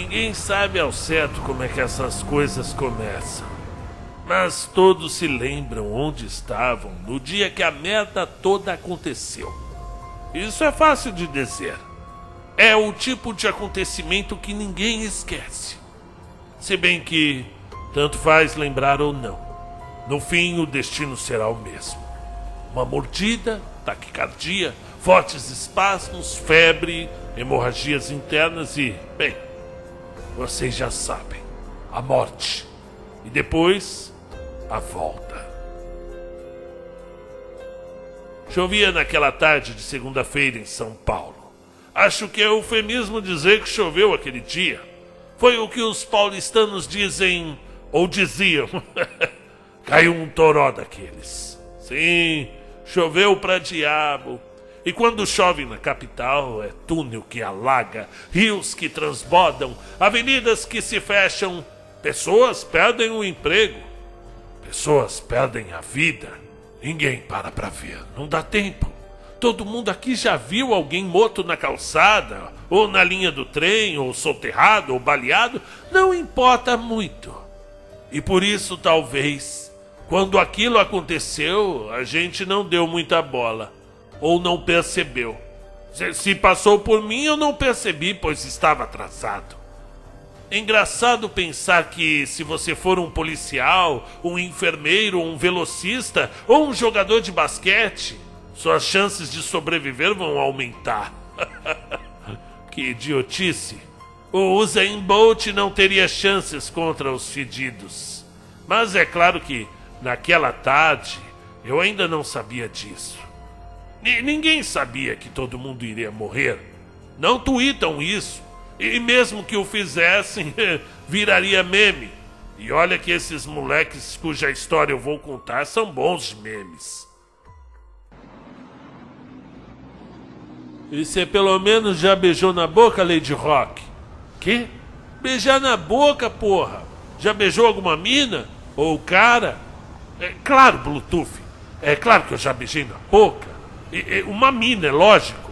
Ninguém sabe ao certo como é que essas coisas começam. Mas todos se lembram onde estavam no dia que a merda toda aconteceu. Isso é fácil de dizer. É o tipo de acontecimento que ninguém esquece. Se bem que tanto faz lembrar ou não. No fim, o destino será o mesmo: uma mordida, taquicardia, fortes espasmos, febre, hemorragias internas e, bem, vocês já sabem, a morte. E depois, a volta. Chovia naquela tarde de segunda-feira em São Paulo. Acho que é eufemismo dizer que choveu aquele dia. Foi o que os paulistanos dizem, ou diziam. Caiu um toró daqueles. Sim, choveu pra diabo. E quando chove na capital, é túnel que alaga, rios que transbordam, avenidas que se fecham, pessoas perdem o emprego, pessoas perdem a vida. Ninguém para pra ver, não dá tempo. Todo mundo aqui já viu alguém morto na calçada, ou na linha do trem, ou soterrado, ou baleado, não importa muito. E por isso, talvez, quando aquilo aconteceu, a gente não deu muita bola ou não percebeu. Se passou por mim, eu não percebi, pois estava atrasado. É engraçado pensar que, se você for um policial, um enfermeiro, um velocista ou um jogador de basquete, suas chances de sobreviver vão aumentar. que idiotice! O Usain Bolt não teria chances contra os fedidos. Mas é claro que, naquela tarde, eu ainda não sabia disso. N ninguém sabia que todo mundo iria morrer. Não tweetam isso. E mesmo que o fizessem, viraria meme. E olha que esses moleques cuja história eu vou contar são bons memes. E você pelo menos já beijou na boca, Lady Rock? Que? Beijar na boca, porra? Já beijou alguma mina? Ou cara? É claro, Bluetooth. É claro que eu já beijei na boca. Uma mina, é lógico.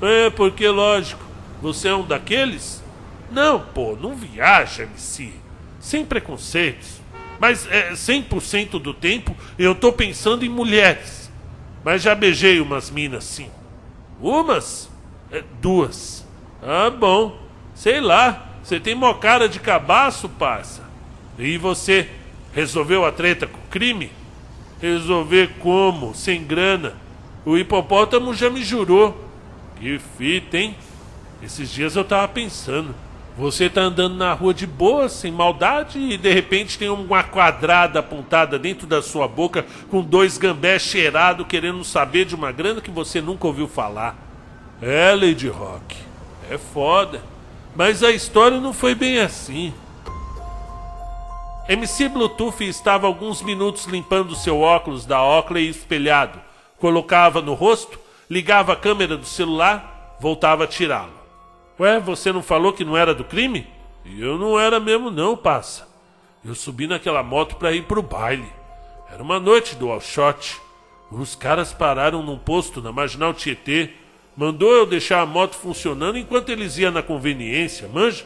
É, porque lógico. Você é um daqueles? Não, pô, não viaja, MC. Sem preconceitos. Mas é, 100% do tempo eu tô pensando em mulheres. Mas já beijei umas minas, sim. Umas? É, duas. Ah, bom. Sei lá. Você tem mó cara de cabaço, parça. E você? Resolveu a treta com o crime? Resolver como? Sem grana? O hipopótamo já me jurou. Que fita, hein? Esses dias eu tava pensando. Você tá andando na rua de boa, sem maldade, e de repente tem uma quadrada apontada dentro da sua boca com dois gambés cheirados querendo saber de uma grana que você nunca ouviu falar. É, Lady Rock. É foda. Mas a história não foi bem assim. MC Bluetooth estava alguns minutos limpando seu óculos da Oakley espelhado colocava no rosto, ligava a câmera do celular, voltava a tirá-lo. Ué, você não falou que não era do crime? Eu não era mesmo não, passa. Eu subi naquela moto para ir pro baile. Era uma noite do all shot. Os caras pararam num posto na Marginal Tietê. Mandou eu deixar a moto funcionando enquanto eles iam na conveniência, manja?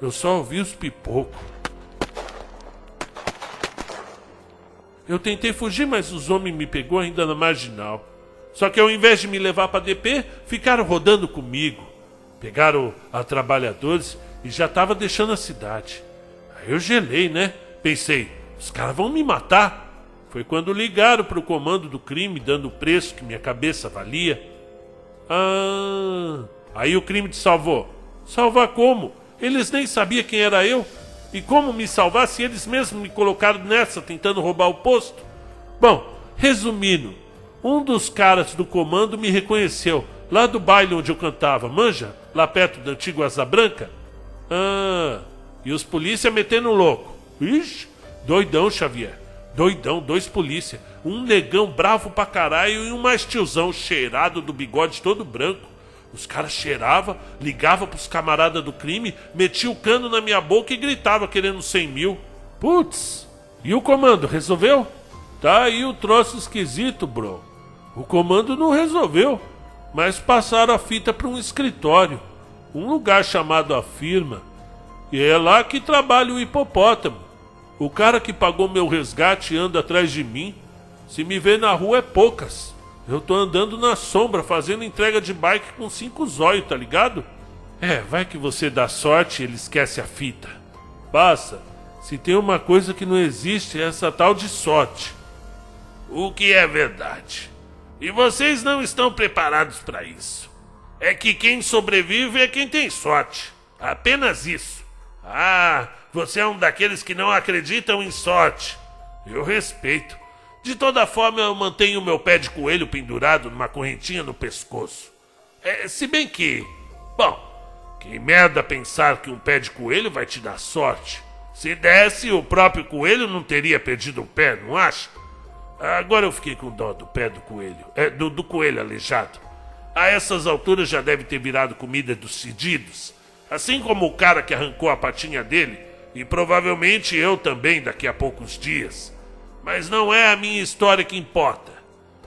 Eu só ouvi os pipocos. Eu tentei fugir, mas os homens me pegou ainda na marginal. Só que ao invés de me levar para DP, ficaram rodando comigo. Pegaram a trabalhadores e já tava deixando a cidade. Aí eu gelei, né? Pensei, os caras vão me matar. Foi quando ligaram para o comando do crime, dando o preço que minha cabeça valia. Ah, aí o crime te salvou. Salvar como? Eles nem sabiam quem era eu. E como me salvar se eles mesmos me colocaram nessa tentando roubar o posto? Bom, resumindo, um dos caras do comando me reconheceu lá do baile onde eu cantava, manja? Lá perto da antiga Asa Branca. Ah, e os polícia metendo louco. Ixi, doidão, Xavier. Doidão, dois polícia. Um negão bravo pra caralho e um mais tiozão cheirado do bigode todo branco. Os caras cheiravam, ligavam pros camaradas do crime, metia o cano na minha boca e gritava querendo 100 mil. Putz, e o comando resolveu? Tá aí o troço esquisito, bro. O comando não resolveu, mas passaram a fita para um escritório, um lugar chamado a firma. E é lá que trabalha o hipopótamo. O cara que pagou meu resgate anda atrás de mim. Se me vê na rua é poucas. Eu tô andando na sombra, fazendo entrega de bike com cinco zóio, tá ligado? É, vai que você dá sorte e ele esquece a fita. Passa. Se tem uma coisa que não existe é essa tal de sorte. O que é verdade. E vocês não estão preparados para isso. É que quem sobrevive é quem tem sorte. Apenas isso. Ah, você é um daqueles que não acreditam em sorte. Eu respeito. De toda forma, eu mantenho meu pé de coelho pendurado numa correntinha no pescoço. É, se bem que. Bom, que merda pensar que um pé de coelho vai te dar sorte. Se desse, o próprio coelho não teria perdido o pé, não acha? Agora eu fiquei com dó do pé do coelho. É, do, do coelho aleijado. A essas alturas já deve ter virado comida dos fedidos. Assim como o cara que arrancou a patinha dele, e provavelmente eu também daqui a poucos dias. Mas não é a minha história que importa.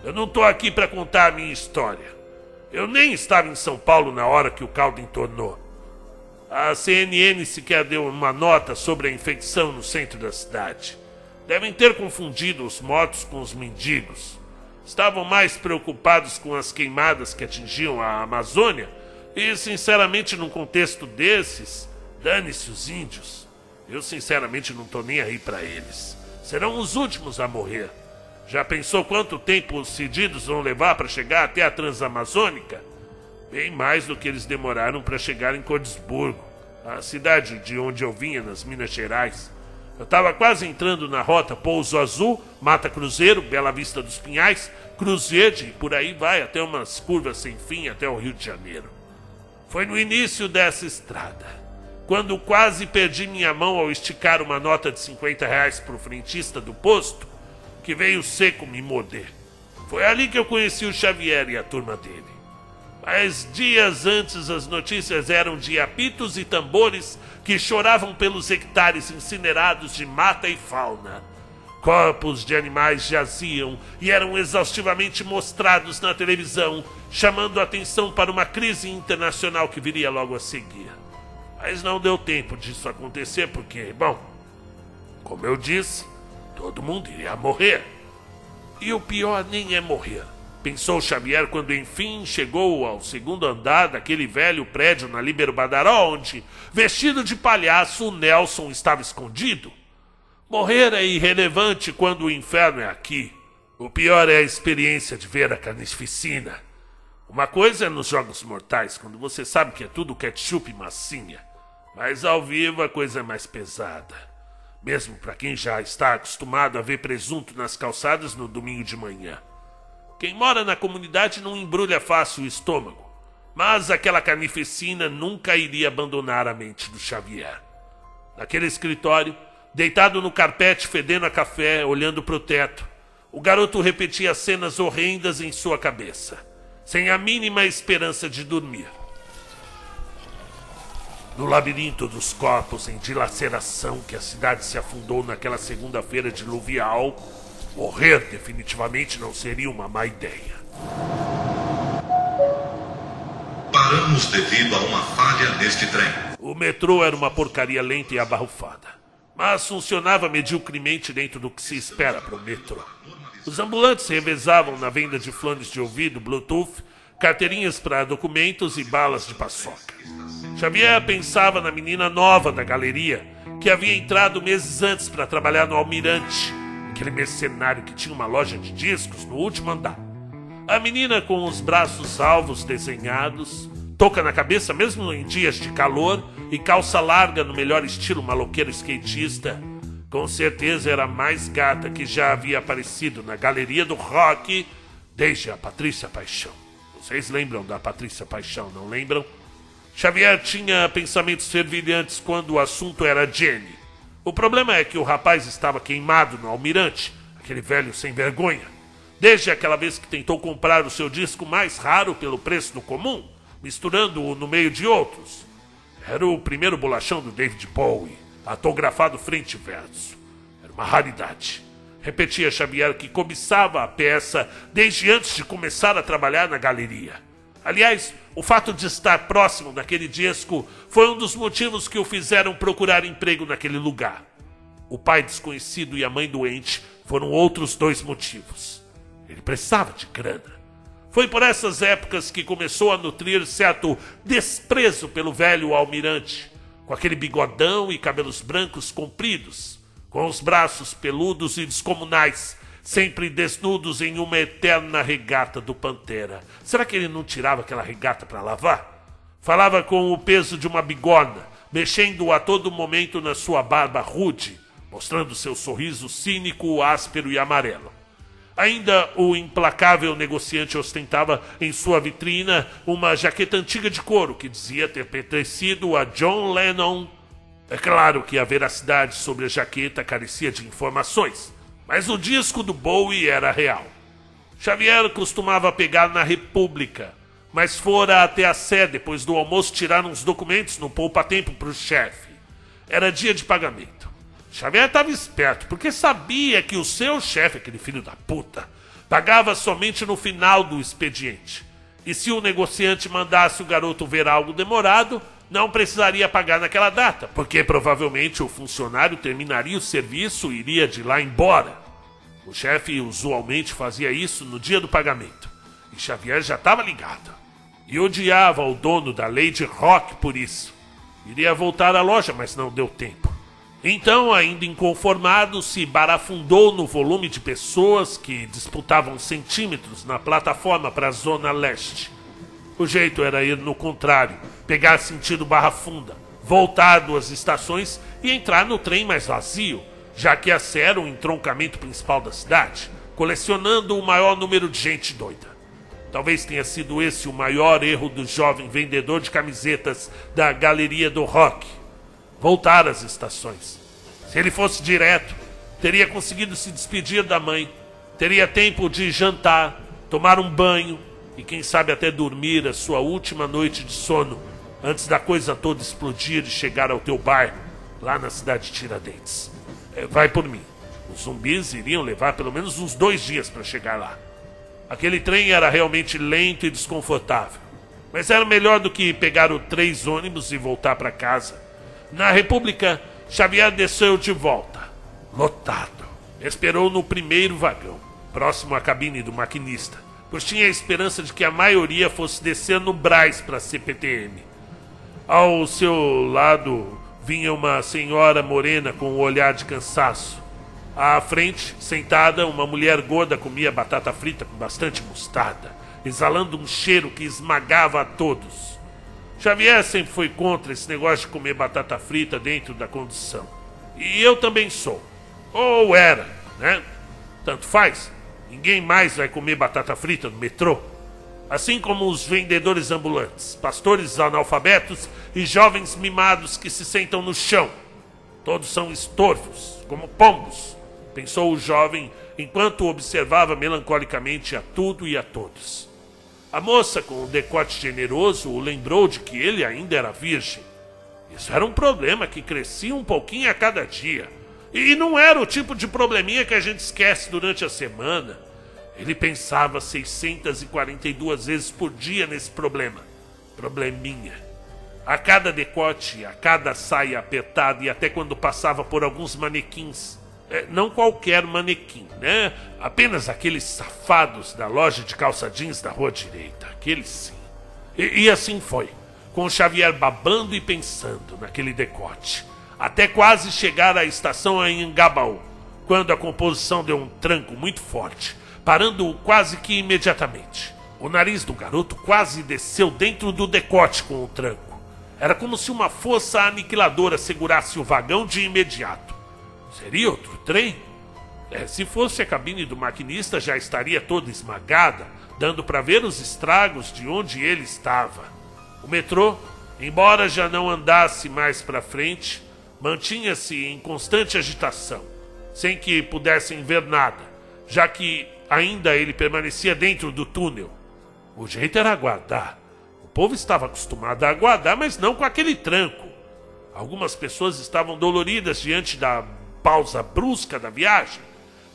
Eu não estou aqui para contar a minha história. Eu nem estava em São Paulo na hora que o caldo entornou. A CNN sequer deu uma nota sobre a infecção no centro da cidade. Devem ter confundido os mortos com os mendigos. Estavam mais preocupados com as queimadas que atingiam a Amazônia e, sinceramente, num contexto desses, dane-se os índios. Eu, sinceramente, não tô nem aí para eles. Serão os últimos a morrer. Já pensou quanto tempo os cedidos vão levar para chegar até a Transamazônica? Bem mais do que eles demoraram para chegar em Cordesburgo, a cidade de onde eu vinha, nas Minas Gerais. Eu estava quase entrando na rota Pouso Azul, Mata Cruzeiro, Bela Vista dos Pinhais, Cruzede e por aí vai até umas curvas sem fim até o Rio de Janeiro. Foi no início dessa estrada, quando quase perdi minha mão ao esticar uma nota de 50 reais para o frentista do posto, que veio seco me morder. Foi ali que eu conheci o Xavier e a turma dele. Mas dias antes as notícias eram de apitos e tambores que choravam pelos hectares incinerados de mata e fauna. Corpos de animais jaziam e eram exaustivamente mostrados na televisão, chamando a atenção para uma crise internacional que viria logo a seguir. Mas não deu tempo disso acontecer porque, bom, como eu disse, todo mundo iria morrer. E o pior nem é morrer. Pensou Xavier quando enfim chegou ao segundo andar daquele velho prédio na Libero Badaró, onde, vestido de palhaço, o Nelson estava escondido. Morrer é irrelevante quando o inferno é aqui. O pior é a experiência de ver a carnificina. Uma coisa é nos jogos mortais, quando você sabe que é tudo ketchup e massinha. Mas ao vivo a coisa é mais pesada. Mesmo para quem já está acostumado a ver presunto nas calçadas no domingo de manhã. Quem mora na comunidade não embrulha fácil o estômago, mas aquela carnificina nunca iria abandonar a mente do Xavier. Naquele escritório, deitado no carpete fedendo a café, olhando para o teto, o garoto repetia cenas horrendas em sua cabeça, sem a mínima esperança de dormir. No labirinto dos corpos em dilaceração que a cidade se afundou naquela segunda-feira diluvial, Morrer definitivamente não seria uma má ideia. Paramos devido a uma falha neste trem. O metrô era uma porcaria lenta e abarrufada, mas funcionava mediocremente dentro do que se espera para o metrô. Os ambulantes revezavam na venda de fones de ouvido Bluetooth, carteirinhas para documentos e balas de paçoca. Xavier pensava na menina nova da galeria, que havia entrado meses antes para trabalhar no Almirante aquele mercenário que tinha uma loja de discos no último andar. A menina com os braços alvos desenhados, touca na cabeça mesmo em dias de calor e calça larga no melhor estilo maloqueiro skatista, com certeza era a mais gata que já havia aparecido na galeria do rock desde a Patrícia Paixão. Vocês lembram da Patrícia Paixão, não lembram? Xavier tinha pensamentos fervilhantes quando o assunto era Jenny. O problema é que o rapaz estava queimado no almirante, aquele velho sem vergonha. Desde aquela vez que tentou comprar o seu disco mais raro pelo preço do comum, misturando-o no meio de outros. Era o primeiro bolachão do David Bowie, autografado frente e verso. Era uma raridade. Repetia Xavier que cobiçava a peça desde antes de começar a trabalhar na galeria. Aliás, o fato de estar próximo daquele disco foi um dos motivos que o fizeram procurar emprego naquele lugar. O pai desconhecido e a mãe doente foram outros dois motivos. Ele precisava de grana. Foi por essas épocas que começou a nutrir certo desprezo pelo velho almirante, com aquele bigodão e cabelos brancos compridos, com os braços peludos e descomunais, sempre desnudos em uma eterna regata do Pantera. Será que ele não tirava aquela regata para lavar? Falava com o peso de uma bigorna, mexendo a todo momento na sua barba rude, mostrando seu sorriso cínico, áspero e amarelo. Ainda o implacável negociante ostentava em sua vitrina uma jaqueta antiga de couro que dizia ter pertencido a John Lennon. É claro que a veracidade sobre a jaqueta carecia de informações, mas o disco do Bowie era real. Xavier costumava pegar na República, mas fora até a sé depois do almoço tirar uns documentos no poupa-tempo para o chefe. Era dia de pagamento. Xavier estava esperto, porque sabia que o seu chefe, aquele filho da puta, pagava somente no final do expediente. E se o negociante mandasse o garoto ver algo demorado, não precisaria pagar naquela data, porque provavelmente o funcionário terminaria o serviço e iria de lá embora. O chefe usualmente fazia isso no dia do pagamento, e Xavier já estava ligado. E odiava o dono da Lady Rock por isso. Iria voltar à loja, mas não deu tempo. Então, ainda inconformado, se barafundou no volume de pessoas que disputavam centímetros na plataforma para a zona leste. O jeito era ir no contrário, pegar sentido Barra Funda, voltar duas estações e entrar no trem mais vazio, já que esse era o entroncamento principal da cidade, colecionando o maior número de gente doida. Talvez tenha sido esse o maior erro do jovem vendedor de camisetas da Galeria do Rock voltar às estações. Se ele fosse direto, teria conseguido se despedir da mãe, teria tempo de jantar, tomar um banho e quem sabe até dormir a sua última noite de sono antes da coisa toda explodir e chegar ao teu bairro, lá na cidade de Tiradentes. É, vai por mim. Os zumbis iriam levar pelo menos uns dois dias para chegar lá. Aquele trem era realmente lento e desconfortável, mas era melhor do que pegar o três ônibus e voltar para casa na República, Xavier desceu de volta, lotado. Esperou no primeiro vagão, próximo à cabine do maquinista, pois tinha a esperança de que a maioria fosse descer no Braz para a CPTM. Ao seu lado vinha uma senhora morena com um olhar de cansaço. À frente, sentada, uma mulher gorda comia batata frita com bastante mostarda, exalando um cheiro que esmagava a todos. Xavier sempre foi contra esse negócio de comer batata frita dentro da condição. E eu também sou. Ou era, né? Tanto faz. Ninguém mais vai comer batata frita no metrô. Assim como os vendedores ambulantes, pastores analfabetos e jovens mimados que se sentam no chão. Todos são estorvos, como pombos, pensou o jovem enquanto observava melancolicamente a tudo e a todos. A moça com o decote generoso o lembrou de que ele ainda era virgem. Isso era um problema que crescia um pouquinho a cada dia. E não era o tipo de probleminha que a gente esquece durante a semana. Ele pensava 642 vezes por dia nesse problema. Probleminha. A cada decote, a cada saia apertada e até quando passava por alguns manequins é, não qualquer manequim, né? Apenas aqueles safados da loja de calça jeans da rua direita. Aqueles sim. E, e assim foi, com o Xavier babando e pensando naquele decote. Até quase chegar à estação em Angabaú, quando a composição deu um tranco muito forte, parando-o quase que imediatamente. O nariz do garoto quase desceu dentro do decote com o tranco. Era como se uma força aniquiladora segurasse o vagão de imediato. Seria outro trem? É, se fosse a cabine do maquinista, já estaria toda esmagada, dando para ver os estragos de onde ele estava. O metrô, embora já não andasse mais para frente, mantinha-se em constante agitação, sem que pudessem ver nada, já que ainda ele permanecia dentro do túnel. O jeito era aguardar. O povo estava acostumado a aguardar, mas não com aquele tranco. Algumas pessoas estavam doloridas diante da pausa brusca da viagem,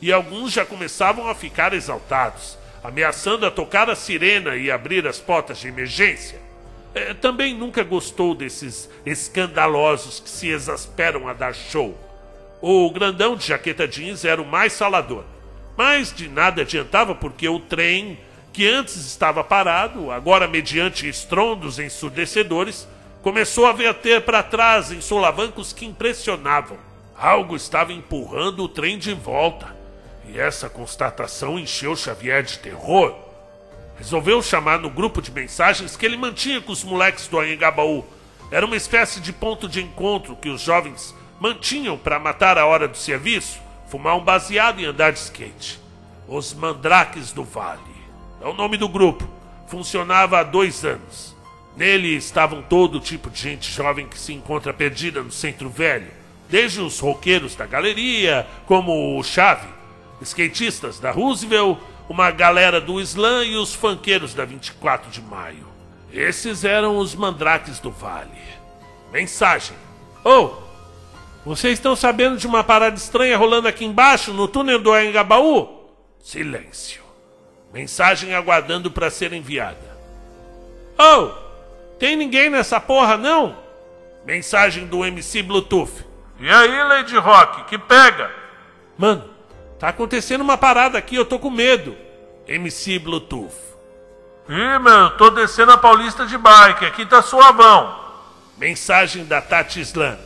e alguns já começavam a ficar exaltados, ameaçando a tocar a sirena e abrir as portas de emergência. É, também nunca gostou desses escandalosos que se exasperam a dar show. O grandão de jaqueta jeans era o mais salador, mas de nada adiantava porque o trem, que antes estava parado, agora mediante estrondos ensurdecedores, começou a verter para trás em solavancos que impressionavam. Algo estava empurrando o trem de volta, e essa constatação encheu Xavier de terror. Resolveu chamar no grupo de mensagens que ele mantinha com os moleques do Anhangabaú. Era uma espécie de ponto de encontro que os jovens mantinham para matar a hora do serviço, fumar um baseado e andar de skate. Os Mandraques do Vale. É o nome do grupo. Funcionava há dois anos. Nele estavam todo tipo de gente jovem que se encontra perdida no centro velho. Desde os roqueiros da galeria, como o Chave, skatistas da Roosevelt, uma galera do Slam e os funkeiros da 24 de maio. Esses eram os mandrakes do vale. Mensagem. Oh, vocês estão sabendo de uma parada estranha rolando aqui embaixo, no túnel do Engabaú? Silêncio. Mensagem aguardando para ser enviada. Oh, tem ninguém nessa porra não? Mensagem do MC Bluetooth. E aí, Lady Rock, que pega? Mano, Tá acontecendo uma parada aqui, eu tô com medo. MC Bluetooth. Ih, meu, tô descendo a Paulista de bike, aqui tá suavão. Mensagem da Tati Slam.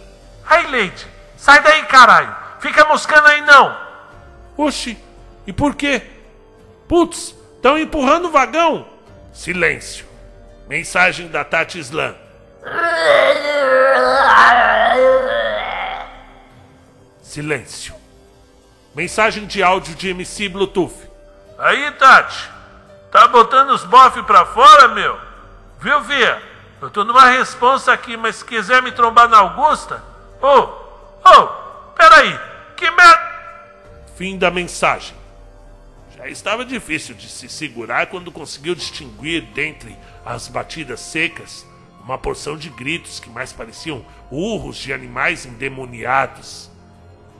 Ai, Leite, sai daí, caralho. Fica moscando aí não. Oxi, e por quê? Putz, estão empurrando o vagão. Silêncio. Mensagem da Tati Slam. Silêncio. Mensagem de áudio de MC Bluetooth. Aí, Tati. Tá botando os bofs pra fora, meu? Viu, Via? Eu tô numa responsa aqui, mas se quiser me trombar na Augusta... Ô, oh, ô, oh, peraí. Que merda... Fim da mensagem. Já estava difícil de se segurar quando conseguiu distinguir dentre as batidas secas uma porção de gritos que mais pareciam urros de animais endemoniados.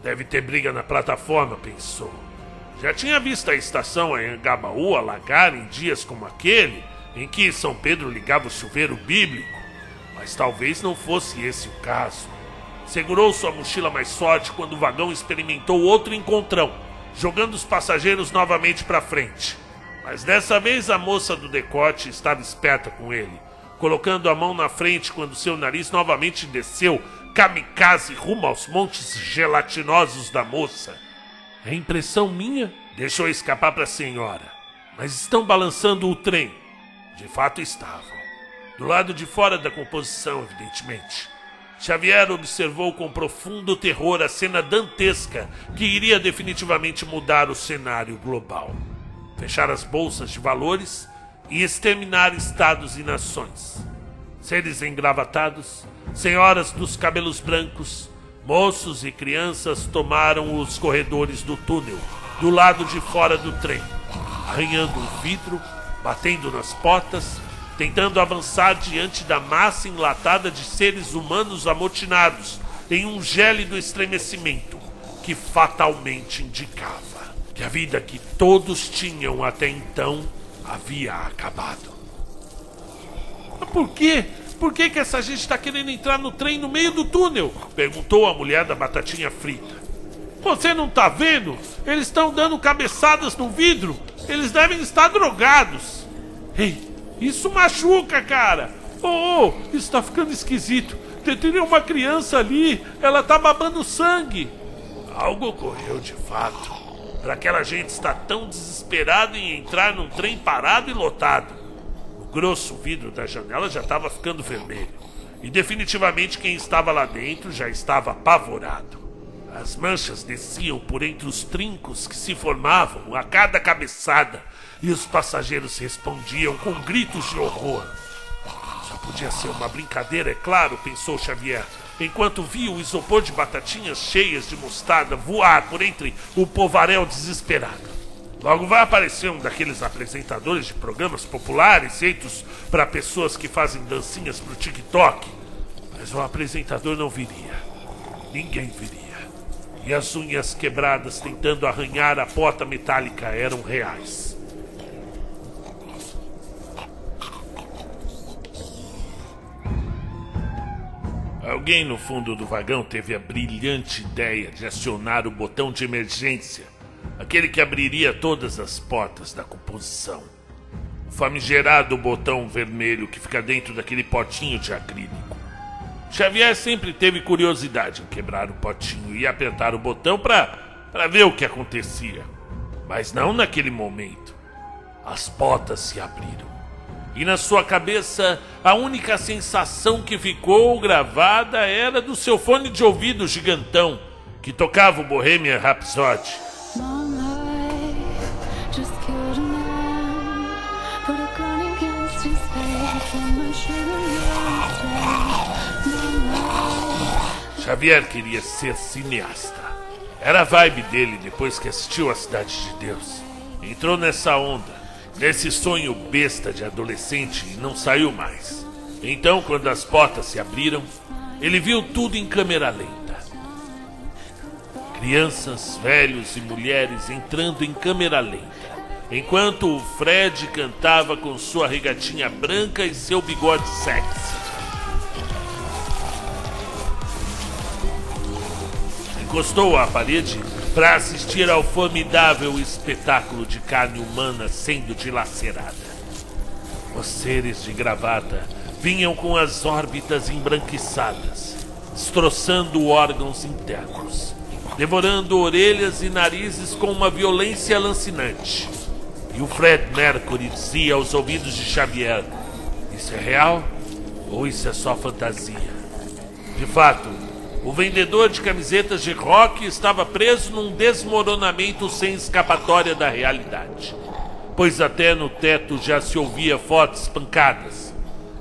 Deve ter briga na plataforma, pensou. Já tinha visto a estação Anhangabaú alagar em dias como aquele, em que São Pedro ligava o chuveiro bíblico, mas talvez não fosse esse o caso. Segurou sua mochila mais forte quando o vagão experimentou outro encontrão, jogando os passageiros novamente para frente. Mas dessa vez a moça do decote estava esperta com ele, colocando a mão na frente quando seu nariz novamente desceu kamikaze rumo aos montes gelatinosos da moça. É impressão minha? Deixou escapar para a senhora. Mas estão balançando o trem. De fato estavam. Do lado de fora da composição, evidentemente. Xavier observou com profundo terror a cena dantesca que iria definitivamente mudar o cenário global. Fechar as bolsas de valores e exterminar estados e nações. Seres engravatados, Senhoras dos cabelos brancos, moços e crianças tomaram os corredores do túnel, do lado de fora do trem, arranhando o vidro, batendo nas portas, tentando avançar diante da massa enlatada de seres humanos amotinados em um gélido estremecimento que fatalmente indicava que a vida que todos tinham até então havia acabado. Por quê? Por que, que essa gente está querendo entrar no trem no meio do túnel? Perguntou a mulher da batatinha frita. Você não tá vendo? Eles estão dando cabeçadas no vidro. Eles devem estar drogados. Ei, isso machuca, cara. Oh, oh isso tá ficando esquisito. Tem uma criança ali. Ela tá babando sangue. Algo ocorreu de fato. Para aquela gente estar tão desesperada em entrar num trem parado e lotado grosso vidro da janela já estava ficando vermelho. E definitivamente quem estava lá dentro já estava apavorado. As manchas desciam por entre os trincos que se formavam a cada cabeçada, e os passageiros respondiam com gritos de horror. Só podia ser uma brincadeira, é claro, pensou Xavier, enquanto via o isopor de batatinhas cheias de mostarda voar por entre o povaréu desesperado. Logo vai aparecer um daqueles apresentadores de programas populares feitos para pessoas que fazem dancinhas pro TikTok. Mas o apresentador não viria. Ninguém viria. E as unhas quebradas tentando arranhar a porta metálica eram reais. Alguém no fundo do vagão teve a brilhante ideia de acionar o botão de emergência aquele que abriria todas as portas da composição. O famigerado botão vermelho que fica dentro daquele potinho de acrílico. Xavier sempre teve curiosidade em quebrar o potinho e apertar o botão para ver o que acontecia. Mas não naquele momento. As portas se abriram e na sua cabeça a única sensação que ficou gravada era do seu fone de ouvido gigantão que tocava o Bohemian Rhapsody. Xavier queria ser cineasta. Era a vibe dele depois que assistiu A Cidade de Deus. Entrou nessa onda nesse sonho besta de adolescente e não saiu mais. Então, quando as portas se abriram, ele viu tudo em câmera lenta. Crianças, velhos e mulheres entrando em câmera lenta, enquanto o Fred cantava com sua regatinha branca e seu bigode sexy. Encostou à parede para assistir ao formidável espetáculo de carne humana sendo dilacerada. Os seres de gravata vinham com as órbitas embranquiçadas, destroçando órgãos internos, devorando orelhas e narizes com uma violência lancinante. E o Fred Mercury dizia aos ouvidos de Xavier: Isso é real ou isso é só fantasia? De fato, o vendedor de camisetas de rock estava preso num desmoronamento sem escapatória da realidade, pois até no teto já se ouvia fortes pancadas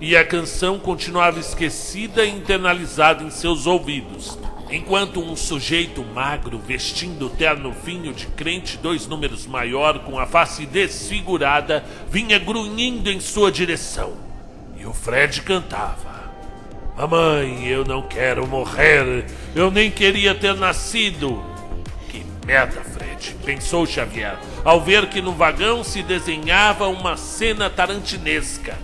e a canção continuava esquecida e internalizada em seus ouvidos, enquanto um sujeito magro vestindo terno vinho de crente dois números maior com a face desfigurada vinha grunhindo em sua direção. E o Fred cantava. Mamãe, eu não quero morrer. Eu nem queria ter nascido. Que merda, Fred, pensou Xavier, ao ver que no vagão se desenhava uma cena tarantinesca.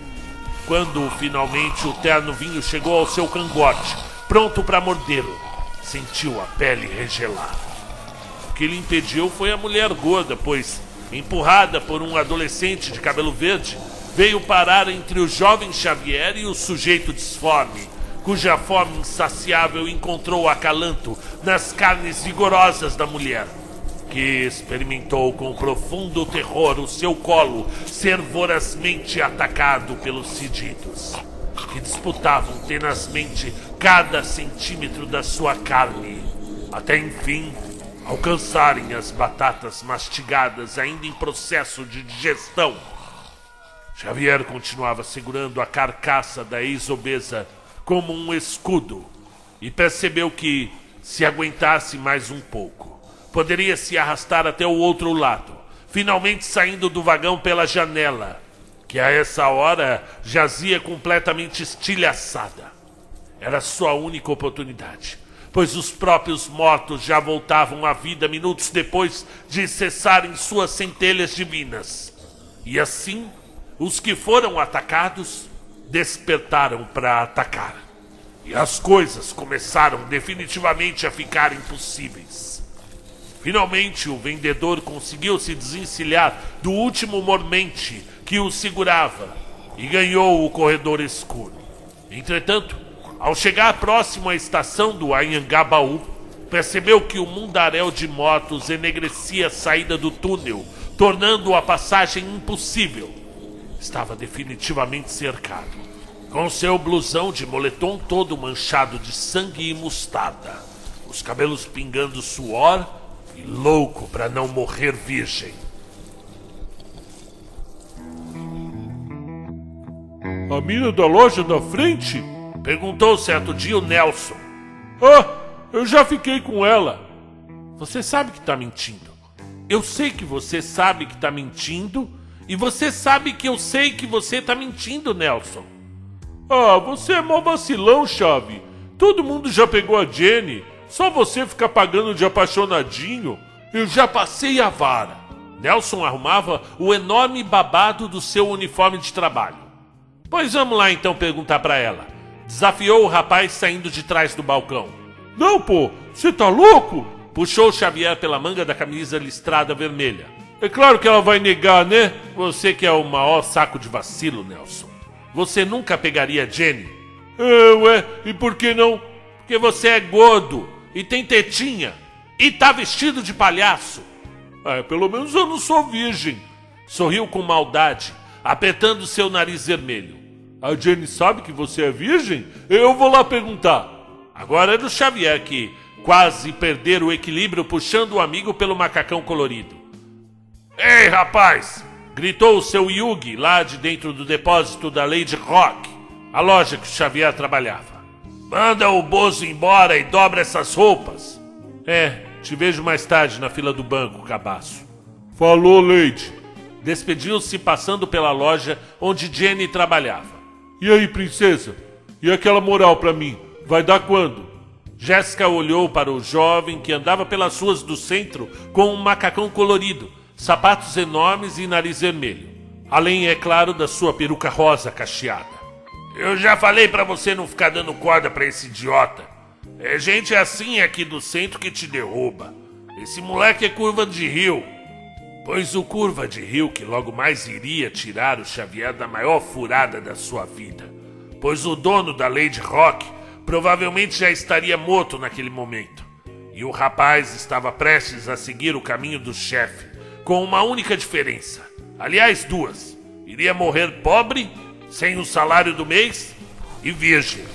Quando finalmente o terno vinho chegou ao seu cangote, pronto para mordê-lo, sentiu a pele regelar. O que lhe impediu foi a mulher gorda, pois, empurrada por um adolescente de cabelo verde, veio parar entre o jovem Xavier e o sujeito disforme cuja fome insaciável encontrou acalanto nas carnes vigorosas da mulher, que experimentou com profundo terror o seu colo ser vorazmente atacado pelos cedidos, que disputavam tenazmente cada centímetro da sua carne, até enfim alcançarem as batatas mastigadas ainda em processo de digestão. Xavier continuava segurando a carcaça da ex-obesa como um escudo e percebeu que, se aguentasse mais um pouco, poderia se arrastar até o outro lado, finalmente saindo do vagão pela janela, que a essa hora jazia completamente estilhaçada. Era sua única oportunidade, pois os próprios mortos já voltavam à vida minutos depois de cessarem suas centelhas divinas. E assim, os que foram atacados despertaram para atacar. E as coisas começaram definitivamente a ficar impossíveis. Finalmente, o vendedor conseguiu se desencilhar do último mormente que o segurava e ganhou o corredor escuro. Entretanto, ao chegar próximo à estação do Anhangabaú, percebeu que o mundaréu de motos enegrecia a saída do túnel, tornando a passagem impossível estava definitivamente cercado, com seu blusão de moletom todo manchado de sangue e mostarda, os cabelos pingando suor e louco para não morrer virgem. A mina da loja da frente? Perguntou certo dia o Nelson. Ah, eu já fiquei com ela. Você sabe que tá mentindo. Eu sei que você sabe que tá mentindo e você sabe que eu sei que você tá mentindo, Nelson. Ah, você é mó vacilão, Chave. Todo mundo já pegou a Jenny. Só você fica pagando de apaixonadinho. Eu já passei a vara. Nelson arrumava o enorme babado do seu uniforme de trabalho. Pois vamos lá então perguntar para ela. Desafiou o rapaz saindo de trás do balcão. Não, pô, você tá louco? Puxou Xavier pela manga da camisa listrada vermelha. É claro que ela vai negar, né? Você que é o maior saco de vacilo, Nelson. Você nunca pegaria Jenny. É, ué, e por que não? Porque você é gordo e tem tetinha e tá vestido de palhaço. Ah, pelo menos eu não sou virgem. Sorriu com maldade, apertando seu nariz vermelho. A Jenny sabe que você é virgem? Eu vou lá perguntar. Agora é do Xavier que quase perder o equilíbrio puxando o amigo pelo macacão colorido. Ei, rapaz! gritou o seu Yugi lá de dentro do depósito da Lady Rock, a loja que o Xavier trabalhava. Manda o Bozo embora e dobra essas roupas. É, te vejo mais tarde na fila do banco, cabaço. Falou, Lady. Despediu-se passando pela loja onde Jenny trabalhava. E aí, princesa? E aquela moral pra mim? Vai dar quando? Jéssica olhou para o jovem que andava pelas ruas do centro com um macacão colorido, sapatos enormes e nariz vermelho. Além, é claro, da sua peruca rosa cacheada. Eu já falei para você não ficar dando corda para esse idiota. É gente assim aqui do centro que te derruba. Esse moleque é curva de rio. Pois o curva de rio que logo mais iria tirar o Xavier da maior furada da sua vida. Pois o dono da Lady Rock provavelmente já estaria morto naquele momento. E o rapaz estava prestes a seguir o caminho do chefe, com uma única diferença. Aliás, duas. Iria morrer pobre, sem o salário do mês e virgem.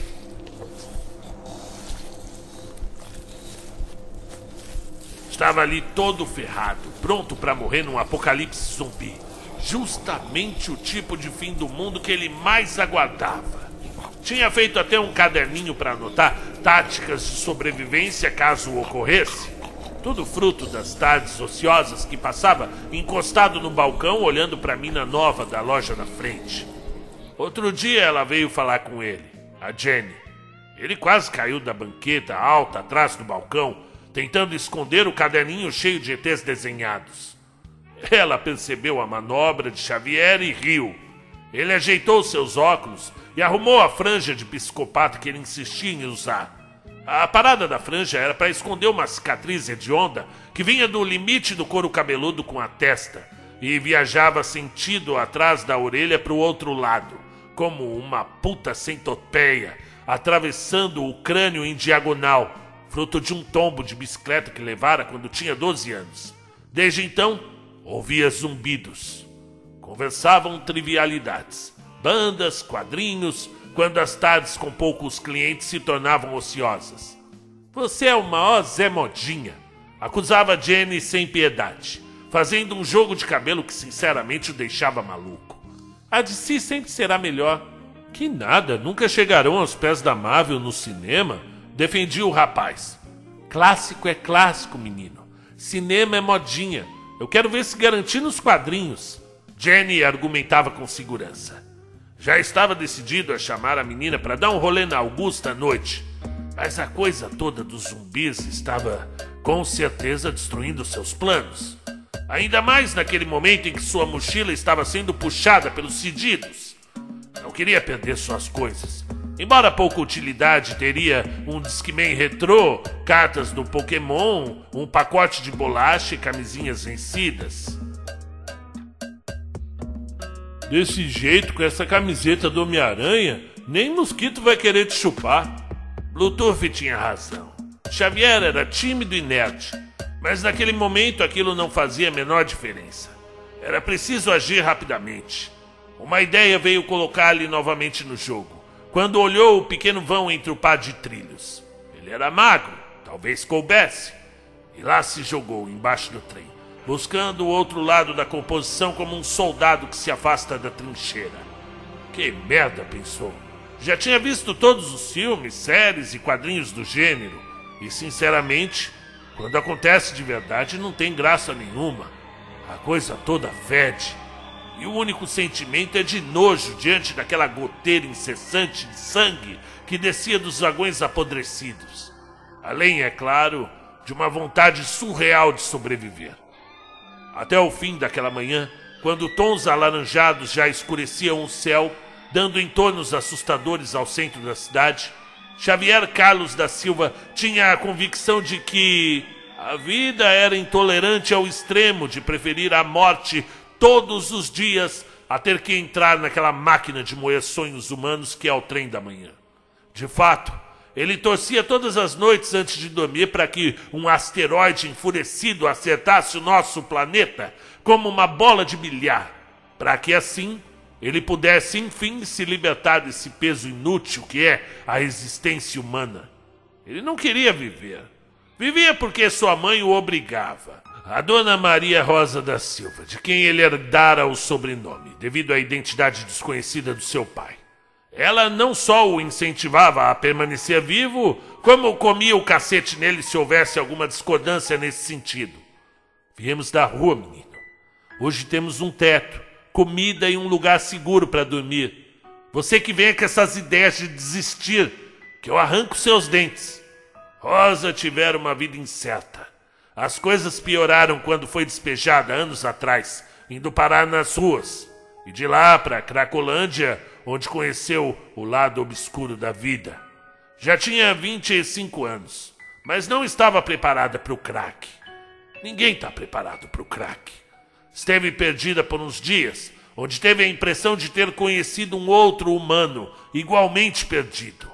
Estava ali todo ferrado, pronto para morrer num apocalipse zumbi. Justamente o tipo de fim do mundo que ele mais aguardava. Tinha feito até um caderninho para anotar táticas de sobrevivência caso ocorresse. Tudo fruto das tardes ociosas que passava encostado no balcão olhando para a mina nova da loja na frente. Outro dia ela veio falar com ele, a Jenny. Ele quase caiu da banqueta alta atrás do balcão tentando esconder o caderninho cheio de ETs desenhados. Ela percebeu a manobra de Xavier e riu. Ele ajeitou seus óculos e arrumou a franja de psicopata que ele insistia em usar. A parada da franja era para esconder uma cicatriz hedionda que vinha do limite do couro cabeludo com a testa e viajava sentido atrás da orelha para o outro lado, como uma puta centopeia, atravessando o crânio em diagonal fruto de um tombo de bicicleta que levara quando tinha 12 anos. Desde então, ouvia zumbidos. Conversavam trivialidades, bandas, quadrinhos, quando as tardes com poucos clientes se tornavam ociosas. Você é o maior Zé Modinha, acusava Jenny sem piedade, fazendo um jogo de cabelo que sinceramente o deixava maluco. A de si sempre será melhor. Que nada, nunca chegarão aos pés da Marvel no cinema Defendi o rapaz. Clássico é clássico, menino. Cinema é modinha. Eu quero ver se garantir nos quadrinhos. Jenny argumentava com segurança. Já estava decidido a chamar a menina para dar um rolê na Augusta à noite. Mas a coisa toda dos zumbis estava com certeza destruindo seus planos. Ainda mais naquele momento em que sua mochila estava sendo puxada pelos cedidos. Não queria perder suas coisas Embora pouca utilidade, teria um Discman retrô, cartas do Pokémon, um pacote de bolacha e camisinhas vencidas. Desse jeito, com essa camiseta do Homem-Aranha, nem mosquito vai querer te chupar. Bluetooth tinha razão. Xavier era tímido e nerd, mas naquele momento aquilo não fazia a menor diferença. Era preciso agir rapidamente. Uma ideia veio colocá-lo novamente no jogo quando olhou o pequeno vão entre o par de trilhos. Ele era magro, talvez coubesse, e lá se jogou embaixo do trem, buscando o outro lado da composição como um soldado que se afasta da trincheira. Que merda, pensou. Já tinha visto todos os filmes, séries e quadrinhos do gênero, e sinceramente, quando acontece de verdade, não tem graça nenhuma. A coisa toda fede e o único sentimento é de nojo diante daquela goteira incessante de sangue que descia dos vagões apodrecidos. Além, é claro, de uma vontade surreal de sobreviver. Até o fim daquela manhã, quando tons alaranjados já escureciam o céu, dando entornos assustadores ao centro da cidade, Xavier Carlos da Silva tinha a convicção de que a vida era intolerante ao extremo de preferir a morte todos os dias a ter que entrar naquela máquina de moer sonhos humanos que é o trem da manhã. De fato, ele torcia todas as noites antes de dormir para que um asteroide enfurecido acertasse o nosso planeta como uma bola de bilhar, para que assim ele pudesse enfim se libertar desse peso inútil que é a existência humana. Ele não queria viver. Vivia porque sua mãe o obrigava. A dona Maria Rosa da Silva, de quem ele herdara o sobrenome, devido à identidade desconhecida do seu pai. Ela não só o incentivava a permanecer vivo, como comia o cacete nele se houvesse alguma discordância nesse sentido. Viemos da rua, menino. Hoje temos um teto, comida e um lugar seguro para dormir. Você que vem com essas ideias de desistir, que eu arranco seus dentes. Rosa tivera uma vida incerta. As coisas pioraram quando foi despejada anos atrás, indo parar nas ruas. E de lá para Cracolândia, onde conheceu o lado obscuro da vida. Já tinha 25 anos, mas não estava preparada para o crack. Ninguém está preparado para o crack. Esteve perdida por uns dias, onde teve a impressão de ter conhecido um outro humano igualmente perdido.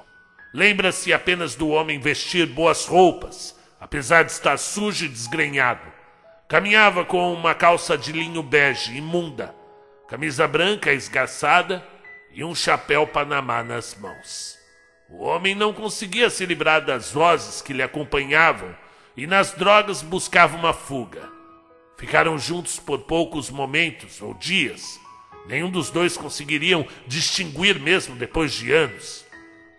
Lembra-se apenas do homem vestir boas roupas, apesar de estar sujo e desgrenhado. Caminhava com uma calça de linho bege, imunda, camisa branca esgarçada e um chapéu panamá nas mãos. O homem não conseguia se livrar das vozes que lhe acompanhavam e nas drogas buscava uma fuga. Ficaram juntos por poucos momentos ou dias. Nenhum dos dois conseguiriam distinguir mesmo depois de anos.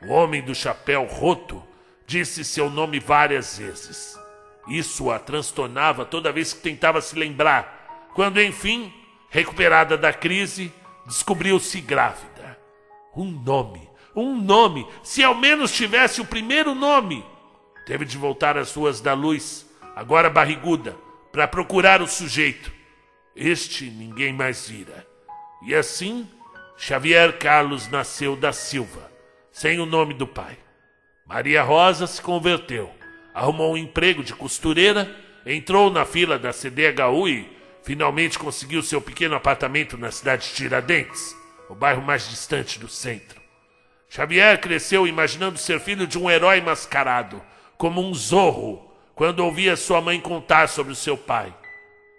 O homem do chapéu roto disse seu nome várias vezes. Isso a transtornava toda vez que tentava se lembrar, quando enfim, recuperada da crise, descobriu-se grávida. Um nome, um nome, se ao menos tivesse o primeiro nome. Teve de voltar às ruas da luz, agora barriguda, para procurar o sujeito. Este ninguém mais vira. E assim, Xavier Carlos nasceu da Silva, sem o nome do pai. Maria Rosa se converteu, arrumou um emprego de costureira, entrou na fila da CDHU e finalmente conseguiu seu pequeno apartamento na cidade de Tiradentes o bairro mais distante do centro. Xavier cresceu imaginando ser filho de um herói mascarado, como um zorro, quando ouvia sua mãe contar sobre o seu pai.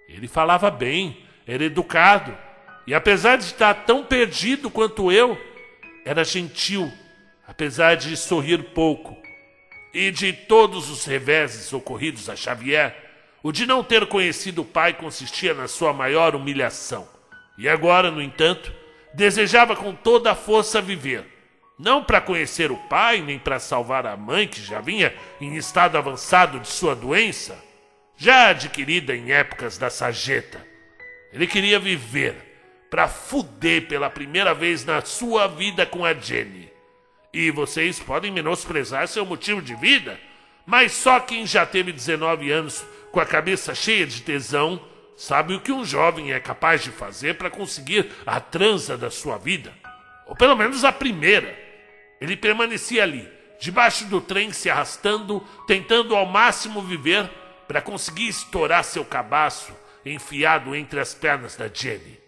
Ele falava bem, era educado, e apesar de estar tão perdido quanto eu, era gentil, apesar de sorrir pouco. E de todos os reveses ocorridos a Xavier, o de não ter conhecido o pai consistia na sua maior humilhação. E agora, no entanto, desejava com toda a força viver, não para conhecer o pai, nem para salvar a mãe que já vinha em estado avançado de sua doença, já adquirida em épocas da sageta. Ele queria viver para fuder pela primeira vez na sua vida com a Jenny. E vocês podem menosprezar seu motivo de vida, mas só quem já teve 19 anos com a cabeça cheia de tesão sabe o que um jovem é capaz de fazer para conseguir a transa da sua vida, ou pelo menos a primeira. Ele permanecia ali, debaixo do trem, se arrastando, tentando ao máximo viver para conseguir estourar seu cabaço enfiado entre as pernas da Jenny.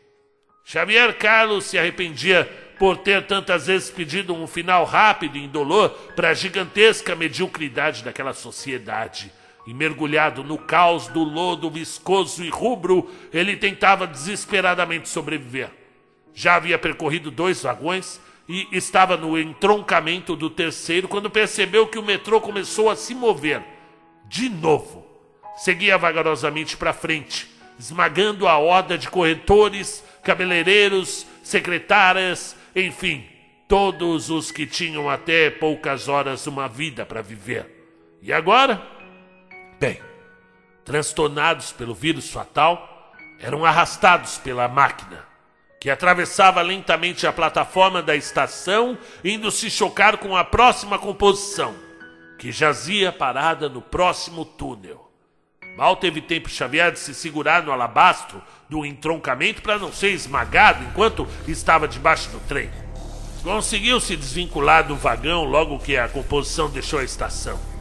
Xavier Carlos se arrependia por ter tantas vezes pedido um final rápido e indolor para a gigantesca mediocridade daquela sociedade e mergulhado no caos do lodo viscoso e rubro, ele tentava desesperadamente sobreviver. Já havia percorrido dois vagões e estava no entroncamento do terceiro quando percebeu que o metrô começou a se mover. De novo. Seguia vagarosamente para frente, esmagando a horda de corretores, cabeleireiros, secretárias, enfim, todos os que tinham até poucas horas uma vida para viver. E agora? Bem, transtornados pelo vírus fatal, eram arrastados pela máquina, que atravessava lentamente a plataforma da estação, indo se chocar com a próxima composição, que jazia parada no próximo túnel. Mal teve tempo Xavier de se segurar no alabastro do entroncamento para não ser esmagado enquanto estava debaixo do trem. Conseguiu se desvincular do vagão logo que a composição deixou a estação.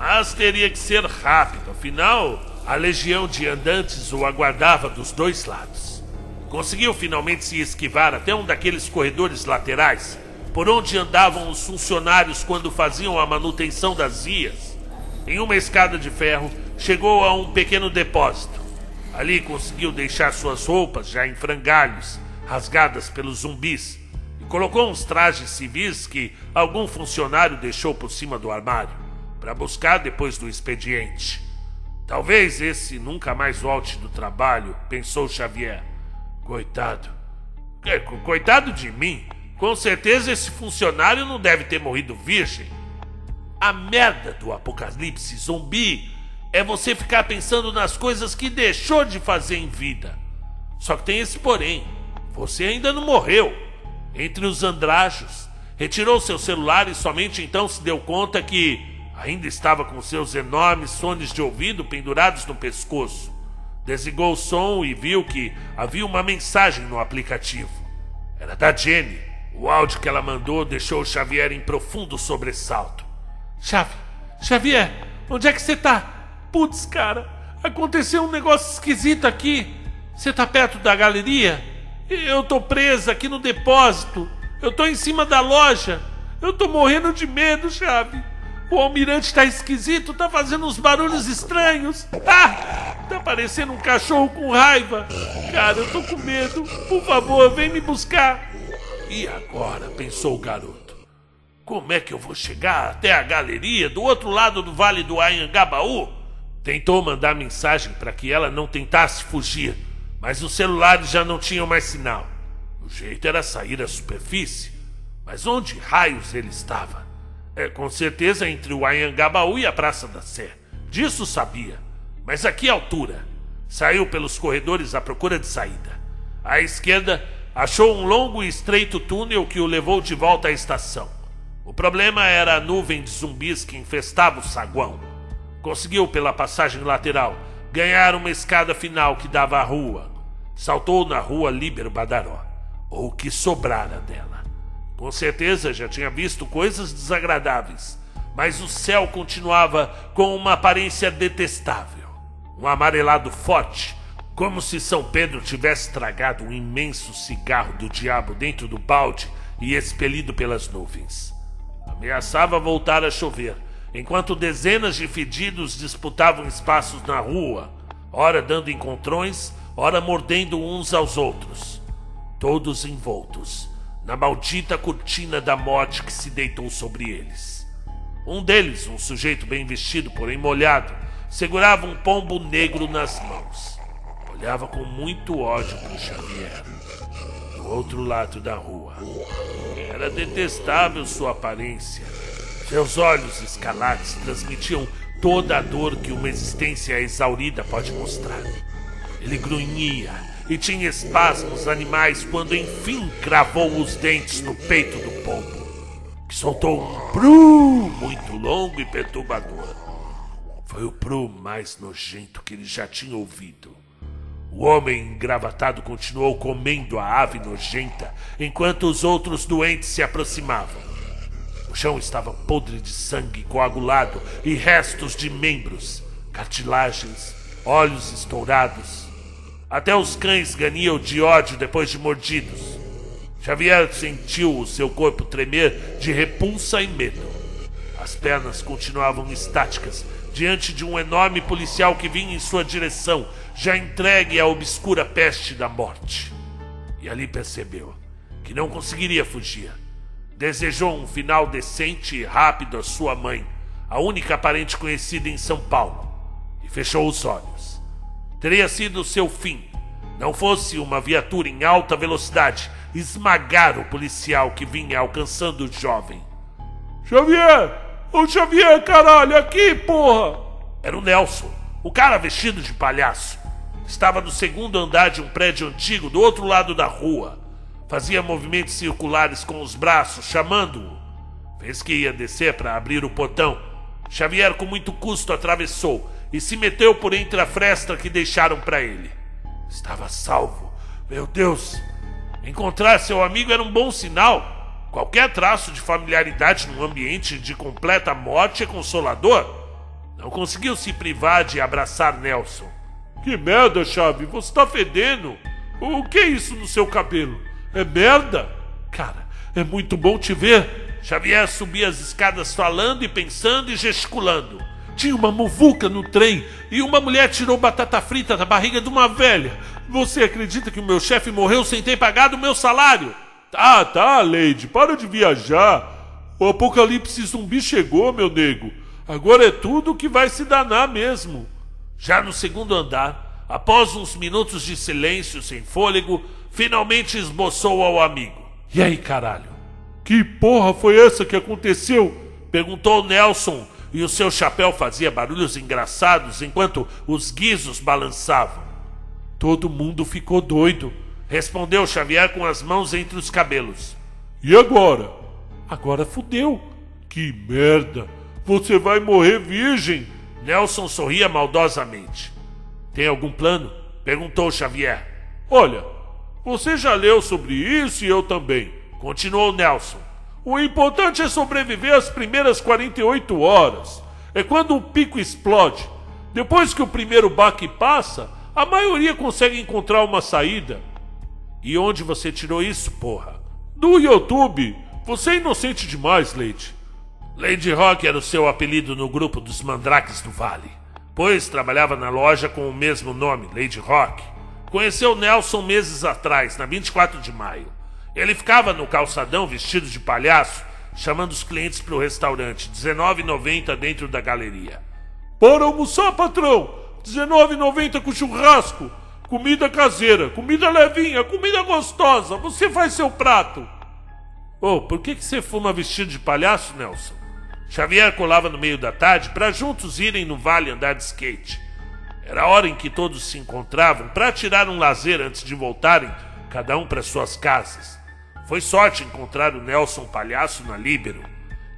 Mas teria que ser rápido, afinal, a legião de andantes o aguardava dos dois lados. Conseguiu finalmente se esquivar até um daqueles corredores laterais por onde andavam os funcionários quando faziam a manutenção das vias. Em uma escada de ferro, chegou a um pequeno depósito. Ali conseguiu deixar suas roupas já em frangalhos, rasgadas pelos zumbis, e colocou uns trajes civis que algum funcionário deixou por cima do armário, para buscar depois do expediente. Talvez esse nunca mais volte do trabalho, pensou Xavier. Coitado. É, coitado de mim. Com certeza esse funcionário não deve ter morrido virgem. A merda do apocalipse zumbi é você ficar pensando nas coisas que deixou de fazer em vida. Só que tem esse porém: você ainda não morreu. Entre os andrajos, retirou seu celular e somente então se deu conta que ainda estava com seus enormes fones de ouvido pendurados no pescoço. Desligou o som e viu que havia uma mensagem no aplicativo. Era da Jenny. O áudio que ela mandou deixou Xavier em profundo sobressalto. Chave, Xavier, onde é que você tá? Putz, cara, aconteceu um negócio esquisito aqui. Você tá perto da galeria? Eu tô presa aqui no depósito. Eu tô em cima da loja. Eu tô morrendo de medo, Chave. O almirante tá esquisito, tá fazendo uns barulhos estranhos. Ah! Tá parecendo um cachorro com raiva. Cara, eu tô com medo. Por favor, vem me buscar. E agora? pensou o garoto. Como é que eu vou chegar até a galeria do outro lado do vale do Anhangabaú? Tentou mandar mensagem para que ela não tentasse fugir, mas os celulares já não tinham mais sinal. O jeito era sair à superfície. Mas onde raios ele estava? É, com certeza entre o Anhangabaú e a Praça da Sé. Disso sabia. Mas a que altura? Saiu pelos corredores à procura de saída. À esquerda, achou um longo e estreito túnel que o levou de volta à estação. O problema era a nuvem de zumbis que infestava o saguão. Conseguiu, pela passagem lateral, ganhar uma escada final que dava à rua. Saltou na rua Líbero Badaró, ou o que sobrara dela. Com certeza já tinha visto coisas desagradáveis, mas o céu continuava com uma aparência detestável. Um amarelado forte, como se São Pedro tivesse tragado um imenso cigarro do diabo dentro do balde e expelido pelas nuvens. Ameaçava voltar a chover, enquanto dezenas de fedidos disputavam espaços na rua, ora dando encontrões, ora mordendo uns aos outros, todos envoltos na maldita cortina da morte que se deitou sobre eles. Um deles, um sujeito bem vestido, porém molhado, segurava um pombo negro nas mãos. Olhava com muito ódio para Xavier, do outro lado da rua. Era detestável sua aparência. Seus olhos escalates transmitiam toda a dor que uma existência exaurida pode mostrar. Ele grunhia e tinha espasmos animais quando enfim cravou os dentes no peito do pombo, que soltou um pru muito longo e perturbador. Foi o pru mais nojento que ele já tinha ouvido. O homem engravatado continuou comendo a ave nojenta enquanto os outros doentes se aproximavam. O chão estava podre de sangue coagulado e restos de membros, cartilagens, olhos estourados, até os cães ganiam de ódio depois de mordidos. Xavier sentiu o seu corpo tremer de repulsa e medo. As pernas continuavam estáticas diante de um enorme policial que vinha em sua direção, já entregue à obscura peste da morte. E ali percebeu que não conseguiria fugir. Desejou um final decente e rápido à sua mãe, a única parente conhecida em São Paulo, e fechou os olhos teria sido seu fim. Não fosse uma viatura em alta velocidade esmagar o policial que vinha alcançando o jovem. Xavier! Ô Xavier, caralho, aqui, porra! Era o Nelson, o cara vestido de palhaço. Estava no segundo andar de um prédio antigo do outro lado da rua. Fazia movimentos circulares com os braços, chamando-o. Fez que ia descer para abrir o portão. Xavier, com muito custo, atravessou e se meteu por entre a fresta que deixaram para ele. Estava salvo. Meu Deus! Encontrar seu amigo era um bom sinal. Qualquer traço de familiaridade num ambiente de completa morte é consolador. Não conseguiu se privar de abraçar Nelson. Que merda, Chave, você tá fedendo. O que é isso no seu cabelo? É merda? Cara, é muito bom te ver. Xavier subia as escadas falando e pensando e gesticulando. Tinha uma muvuca no trem e uma mulher tirou batata frita da barriga de uma velha. Você acredita que o meu chefe morreu sem ter pagado o meu salário? Tá, tá, Lady, para de viajar. O apocalipse zumbi chegou, meu nego. Agora é tudo que vai se danar mesmo. Já no segundo andar, após uns minutos de silêncio sem fôlego, finalmente esboçou ao amigo. E aí, caralho? Que porra foi essa que aconteceu? Perguntou Nelson, e o seu chapéu fazia barulhos engraçados enquanto os guizos balançavam. Todo mundo ficou doido. Respondeu Xavier com as mãos entre os cabelos. E agora? Agora fudeu. Que merda! Você vai morrer virgem! Nelson sorria maldosamente. Tem algum plano? Perguntou Xavier. Olha, você já leu sobre isso e eu também. Continuou Nelson. O importante é sobreviver as primeiras 48 horas. É quando o pico explode. Depois que o primeiro baque passa, a maioria consegue encontrar uma saída. E onde você tirou isso, porra? Do YouTube. Você é inocente demais, Leite. Lady Rock era o seu apelido no grupo dos Mandrakes do Vale, pois trabalhava na loja com o mesmo nome, Lady Rock. Conheceu Nelson meses atrás, na 24 de maio. Ele ficava no calçadão vestido de palhaço, chamando os clientes para o restaurante, R$19,90 dentro da galeria. Para almoçar, patrão! R$19,90 com churrasco! Comida caseira, comida levinha, comida gostosa. Você faz seu prato. Oh, por que, que você fuma vestido de palhaço, Nelson? Xavier colava no meio da tarde para juntos irem no vale andar de skate. Era a hora em que todos se encontravam para tirar um lazer antes de voltarem, cada um para suas casas. Foi sorte encontrar o Nelson Palhaço na Líbero.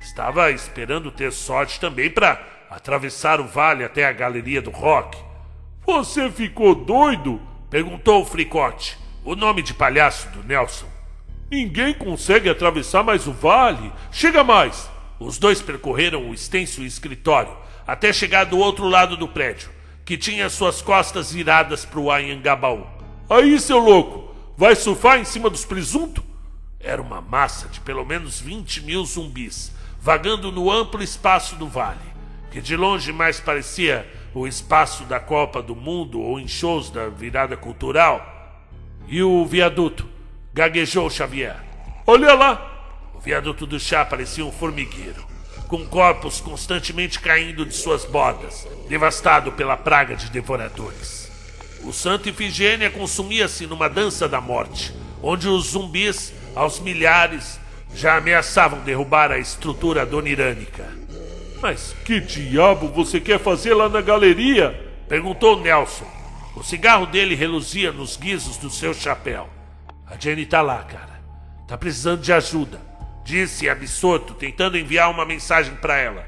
Estava esperando ter sorte também para atravessar o vale até a galeria do rock. Você ficou doido? perguntou o Fricote, o nome de palhaço do Nelson. Ninguém consegue atravessar mais o vale. Chega mais! Os dois percorreram o extenso escritório até chegar do outro lado do prédio, que tinha suas costas viradas para o Anhangabaú. Aí, seu louco, vai surfar em cima dos presuntos? Era uma massa de pelo menos 20 mil zumbis, vagando no amplo espaço do vale, que de longe mais parecia o espaço da Copa do Mundo ou em shows da virada cultural. E o viaduto? Gaguejou Xavier. Olha lá! O viaduto do chá parecia um formigueiro, com corpos constantemente caindo de suas bordas, devastado pela praga de devoradores. O Santo Ifigênia consumia-se numa dança da morte, onde os zumbis, aos milhares, já ameaçavam derrubar a estrutura donirânica. Mas que diabo você quer fazer lá na galeria? Perguntou Nelson. O cigarro dele reluzia nos guizos do seu chapéu. A Jenny tá lá, cara. Tá precisando de ajuda. Disse absorto, tentando enviar uma mensagem para ela.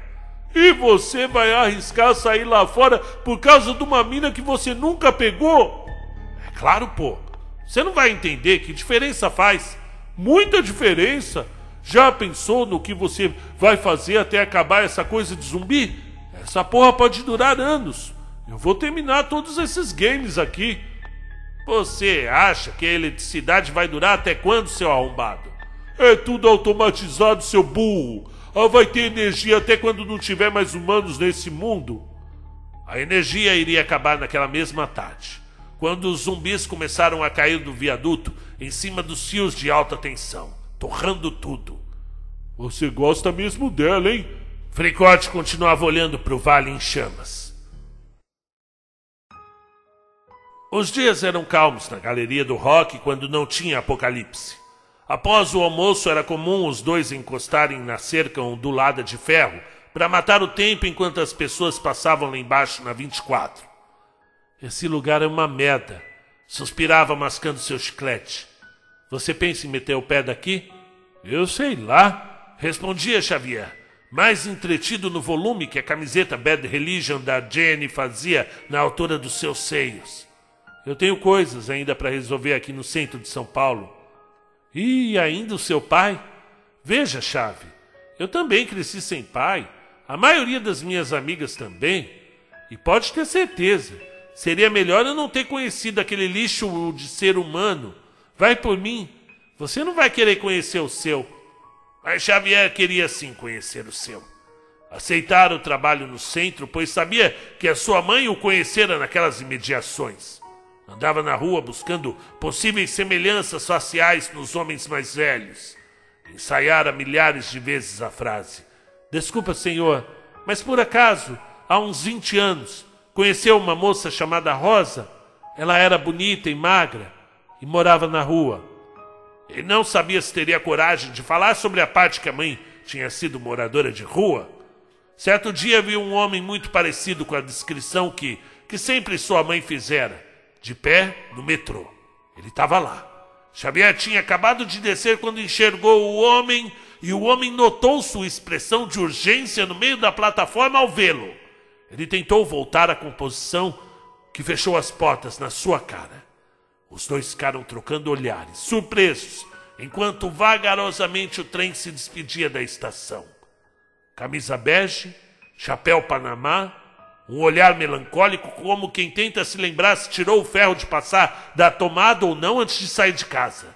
E você vai arriscar sair lá fora por causa de uma mina que você nunca pegou? É claro, pô. Você não vai entender que diferença faz. Muita diferença. Já pensou no que você vai fazer até acabar essa coisa de zumbi? Essa porra pode durar anos. Eu vou terminar todos esses games aqui. Você acha que a eletricidade vai durar até quando, seu arrombado? É tudo automatizado, seu burro. Ela vai ter energia até quando não tiver mais humanos nesse mundo. A energia iria acabar naquela mesma tarde, quando os zumbis começaram a cair do viaduto em cima dos fios de alta tensão torrando tudo. Você gosta mesmo dela, hein? Fricote continuava olhando para o vale em chamas. Os dias eram calmos na galeria do rock quando não tinha apocalipse. Após o almoço, era comum os dois encostarem na cerca ondulada de ferro para matar o tempo enquanto as pessoas passavam lá embaixo na 24. Esse lugar é uma merda, suspirava mascando seu chiclete. Você pensa em meter o pé daqui? Eu sei lá, respondia Xavier, mais entretido no volume que a camiseta Bad Religion da Jenny fazia na altura dos seus seios. Eu tenho coisas ainda para resolver aqui no centro de São Paulo. E ainda o seu pai? Veja, Chave, eu também cresci sem pai. A maioria das minhas amigas também. E pode ter certeza, seria melhor eu não ter conhecido aquele lixo de ser humano. Vai por mim. Você não vai querer conhecer o seu. Mas Xavier queria sim conhecer o seu. Aceitar o trabalho no centro, pois sabia que a sua mãe o conhecera naquelas imediações. Andava na rua buscando possíveis semelhanças faciais nos homens mais velhos. Ensaiara milhares de vezes a frase: Desculpa, senhor, mas por acaso, há uns 20 anos, conheceu uma moça chamada Rosa? Ela era bonita e magra e morava na rua. Ele não sabia se teria coragem de falar sobre a parte que a mãe tinha sido moradora de rua. Certo dia viu um homem muito parecido com a descrição que, que sempre sua mãe fizera, de pé no metrô. Ele estava lá. Xavier tinha acabado de descer quando enxergou o homem e o homem notou sua expressão de urgência no meio da plataforma ao vê-lo. Ele tentou voltar à composição que fechou as portas na sua cara. Os dois ficaram trocando olhares, surpresos, enquanto vagarosamente o trem se despedia da estação. Camisa bege, chapéu panamá, um olhar melancólico, como quem tenta se lembrar se tirou o ferro de passar da tomada ou não antes de sair de casa.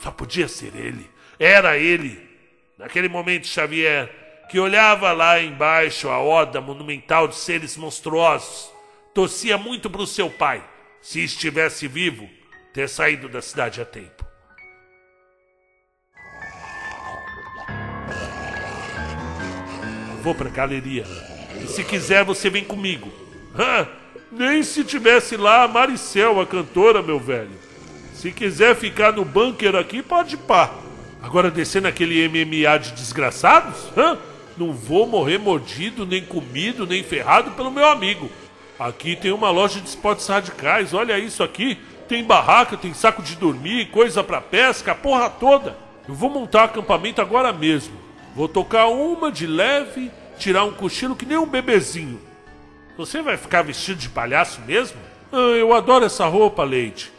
Só podia ser ele. Era ele. Naquele momento, Xavier, que olhava lá embaixo a horda monumental de seres monstruosos, torcia muito para o seu pai, se estivesse vivo, ter saído da cidade a tempo. Vou para a galeria. E se quiser, você vem comigo. Nem se tivesse lá a Maricel, a cantora, meu velho. Se quiser ficar no bunker aqui, pode pá. Agora descer naquele MMA de desgraçados? Hã? Não vou morrer mordido, nem comido, nem ferrado pelo meu amigo. Aqui tem uma loja de esportes radicais, olha isso aqui. Tem barraca, tem saco de dormir, coisa para pesca, a porra toda. Eu vou montar acampamento agora mesmo. Vou tocar uma de leve, tirar um cochilo que nem um bebezinho. Você vai ficar vestido de palhaço mesmo? Ah, eu adoro essa roupa, Leite.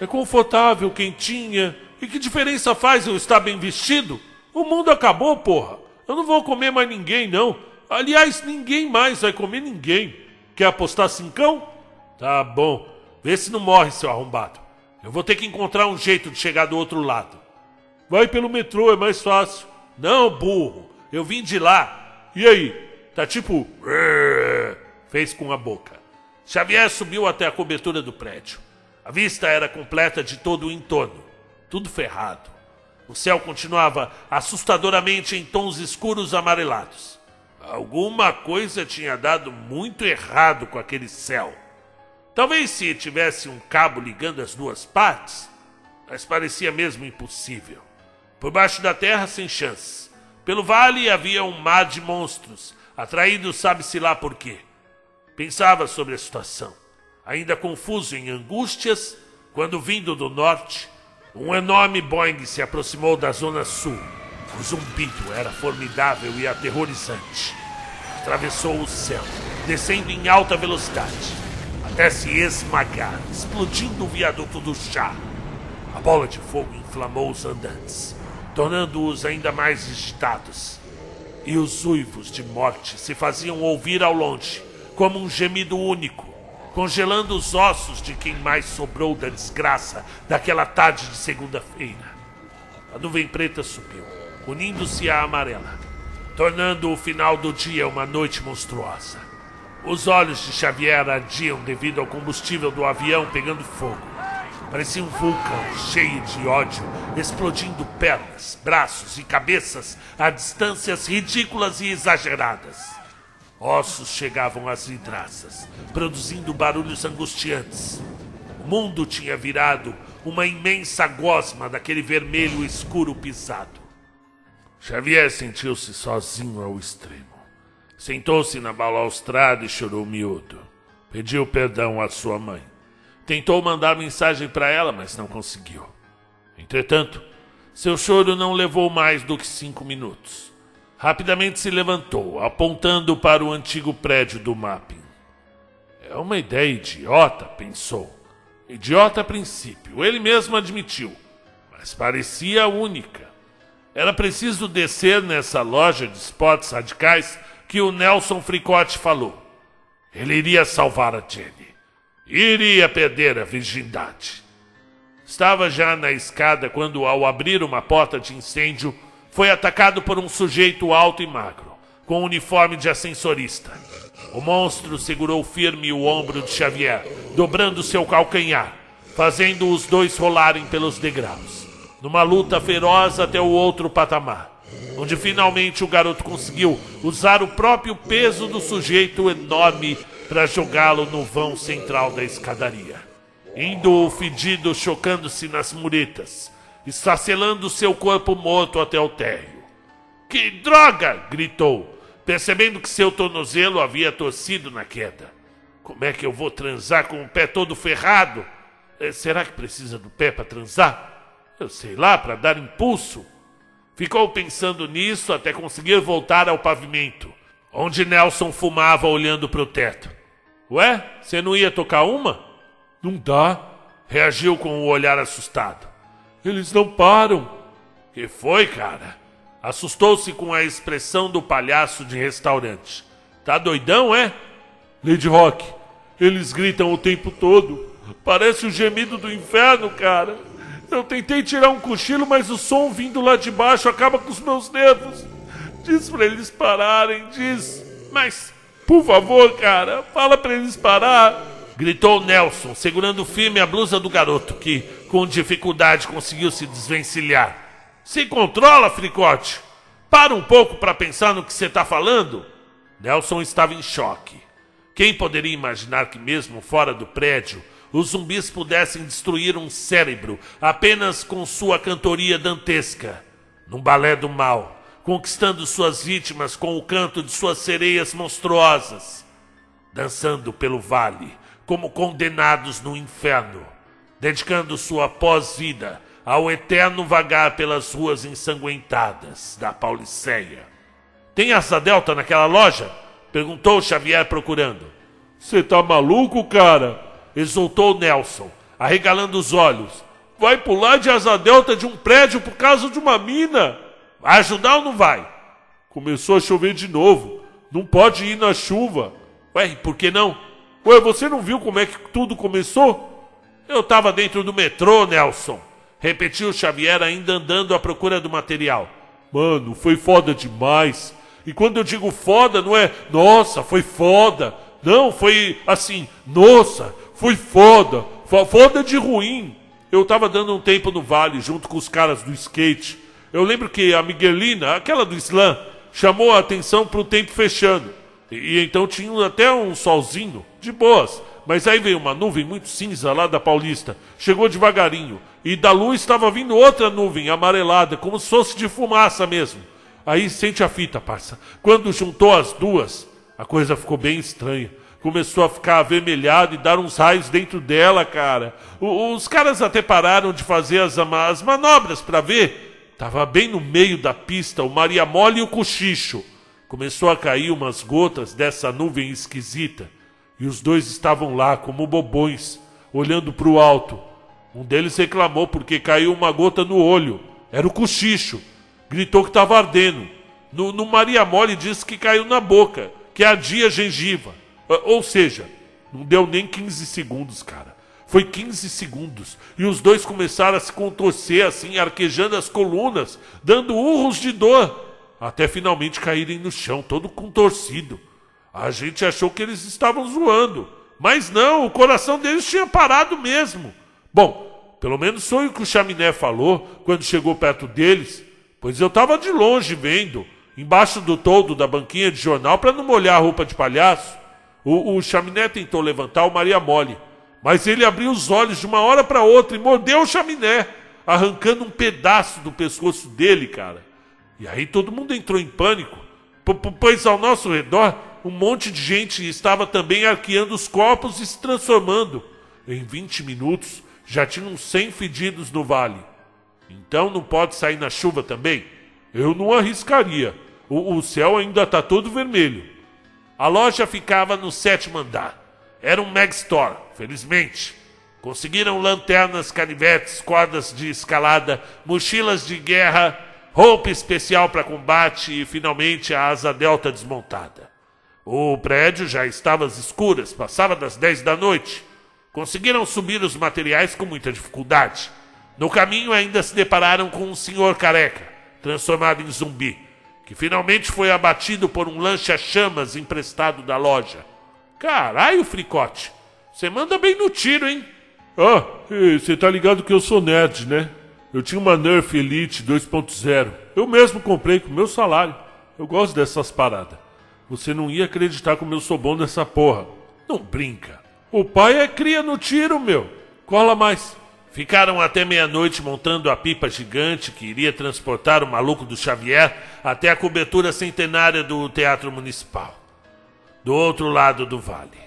É confortável, quentinha. E que diferença faz eu estar bem vestido? O mundo acabou, porra. Eu não vou comer mais ninguém, não. Aliás, ninguém mais vai comer ninguém. Quer apostar cincão? Tá bom. Vê se não morre, seu arrombado. Eu vou ter que encontrar um jeito de chegar do outro lado. Vai pelo metrô, é mais fácil. Não, burro. Eu vim de lá. E aí? Tá tipo. Fez com a boca. Xavier subiu até a cobertura do prédio. A vista era completa de todo o entorno. Tudo ferrado. O céu continuava assustadoramente em tons escuros amarelados. Alguma coisa tinha dado muito errado com aquele céu. Talvez se tivesse um cabo ligando as duas partes, mas parecia mesmo impossível. Por baixo da terra, sem chance. Pelo vale havia um mar de monstros, atraídos sabe-se lá por quê. Pensava sobre a situação, ainda confuso em angústias, quando vindo do norte, um enorme Boeing se aproximou da zona sul. O zumbido era formidável e aterrorizante. Atravessou o céu, descendo em alta velocidade até se esmagar, explodindo o viaduto do chá. A bola de fogo inflamou os andantes, tornando-os ainda mais agitados. E os uivos de morte se faziam ouvir ao longe, como um gemido único, congelando os ossos de quem mais sobrou da desgraça daquela tarde de segunda-feira. A nuvem preta subiu, unindo-se à amarela, tornando o final do dia uma noite monstruosa. Os olhos de Xavier ardiam devido ao combustível do avião pegando fogo. Parecia um vulcão cheio de ódio, explodindo pernas, braços e cabeças a distâncias ridículas e exageradas. Ossos chegavam às vidraças, produzindo barulhos angustiantes. O mundo tinha virado uma imensa gosma daquele vermelho escuro pisado. Xavier sentiu-se sozinho ao extremo. Sentou-se na balaustrada e chorou miúdo. Pediu perdão à sua mãe. Tentou mandar mensagem para ela, mas não conseguiu. Entretanto, seu choro não levou mais do que cinco minutos. Rapidamente se levantou, apontando para o antigo prédio do mapping. É uma ideia idiota, pensou. Idiota a princípio, ele mesmo admitiu, mas parecia única. Era preciso descer nessa loja de spots radicais que o Nelson Fricote falou. Ele iria salvar a Jenny. Iria perder a virgindade. Estava já na escada quando, ao abrir uma porta de incêndio, foi atacado por um sujeito alto e magro, com uniforme de ascensorista. O monstro segurou firme o ombro de Xavier, dobrando seu calcanhar, fazendo os dois rolarem pelos degraus, numa luta feroz até o outro patamar, onde finalmente o garoto conseguiu usar o próprio peso do sujeito enorme para jogá-lo no vão central da escadaria, indo o fedido chocando-se nas muretas, esfacelando seu corpo morto até o térreo. Que droga! gritou, percebendo que seu tornozelo havia torcido na queda. Como é que eu vou transar com o pé todo ferrado? Eh, será que precisa do pé para transar? Eu sei lá, para dar impulso. Ficou pensando nisso até conseguir voltar ao pavimento, onde Nelson fumava olhando para o teto. Ué, você não ia tocar uma? Não dá, reagiu com o olhar assustado. Eles não param. Que foi, cara? Assustou-se com a expressão do palhaço de restaurante. Tá doidão, é? Lady Rock, eles gritam o tempo todo. Parece o gemido do inferno, cara. Eu tentei tirar um cochilo, mas o som vindo lá de baixo acaba com os meus nervos. Diz pra eles pararem, diz. Mas, por favor, cara, fala pra eles parar. Gritou Nelson, segurando firme a blusa do garoto, que, com dificuldade, conseguiu se desvencilhar. Se controla, Fricote! Para um pouco para pensar no que você está falando. Nelson estava em choque. Quem poderia imaginar que, mesmo fora do prédio, os zumbis pudessem destruir um cérebro apenas com sua cantoria dantesca, num balé do mal, conquistando suas vítimas com o canto de suas sereias monstruosas, dançando pelo vale como condenados no inferno, dedicando sua pós-vida ao eterno vagar pelas ruas ensanguentadas da Pauliceia. Tem asa delta naquela loja? Perguntou Xavier procurando. Você tá maluco, cara? exultou Nelson, arregalando os olhos. Vai pular de asa delta de um prédio por causa de uma mina? Vai ajudar ou não vai? Começou a chover de novo. Não pode ir na chuva. Ué, por que não? Ué, você não viu como é que tudo começou? Eu tava dentro do metrô, Nelson. Repetiu Xavier, ainda andando à procura do material. Mano, foi foda demais. E quando eu digo foda, não é nossa, foi foda. Não, foi assim, nossa, foi foda. Foda de ruim. Eu tava dando um tempo no vale junto com os caras do skate. Eu lembro que a Miguelina, aquela do slam, chamou a atenção pro tempo fechando. E, e então tinha até um solzinho, de boas. Mas aí veio uma nuvem muito cinza lá da Paulista. Chegou devagarinho. E da luz estava vindo outra nuvem amarelada, como se fosse de fumaça mesmo. Aí sente a fita, parça. Quando juntou as duas, a coisa ficou bem estranha começou a ficar avermelhado e dar uns raios dentro dela, cara. O, os caras até pararam de fazer as, as manobras para ver. Tava bem no meio da pista o Maria Mole e o Cochicho. Começou a cair umas gotas dessa nuvem esquisita. E os dois estavam lá como bobões, olhando para o alto. Um deles reclamou porque caiu uma gota no olho. Era o Cochicho. Gritou que estava ardendo. No, no Maria Mole disse que caiu na boca, que ardia a gengiva. Ah, ou seja, não deu nem 15 segundos, cara. Foi 15 segundos. E os dois começaram a se contorcer assim, arquejando as colunas, dando urros de dor, até finalmente caírem no chão, todo contorcido. A gente achou que eles estavam zoando. Mas não, o coração deles tinha parado mesmo. Bom, pelo menos foi o que o chaminé falou quando chegou perto deles, pois eu estava de longe vendo, embaixo do toldo da banquinha de jornal para não molhar a roupa de palhaço. O, o chaminé tentou levantar o Maria Mole, mas ele abriu os olhos de uma hora para outra e mordeu o chaminé, arrancando um pedaço do pescoço dele, cara. E aí todo mundo entrou em pânico, pois ao nosso redor um monte de gente estava também arqueando os corpos e se transformando. Em 20 minutos já tinham 100 fedidos no vale. Então não pode sair na chuva também? Eu não arriscaria. O, o céu ainda está todo vermelho. A loja ficava no sétimo andar. Era um Mag Store, felizmente. Conseguiram lanternas, canivetes, cordas de escalada, mochilas de guerra roupa especial para combate e finalmente a asa delta desmontada. O prédio já estava às escuras, passava das 10 da noite. Conseguiram subir os materiais com muita dificuldade. No caminho ainda se depararam com um senhor careca, transformado em zumbi, que finalmente foi abatido por um lancha-chamas emprestado da loja. Caralho, Fricote, você manda bem no tiro, hein? Ah, você tá ligado que eu sou nerd, né? Eu tinha uma Nerf Elite 2.0. Eu mesmo comprei com meu salário. Eu gosto dessas paradas. Você não ia acreditar como eu sou bom nessa porra. Não brinca. O pai é cria no tiro, meu. Cola mais. Ficaram até meia-noite montando a pipa gigante que iria transportar o maluco do Xavier até a cobertura centenária do Teatro Municipal, do outro lado do vale.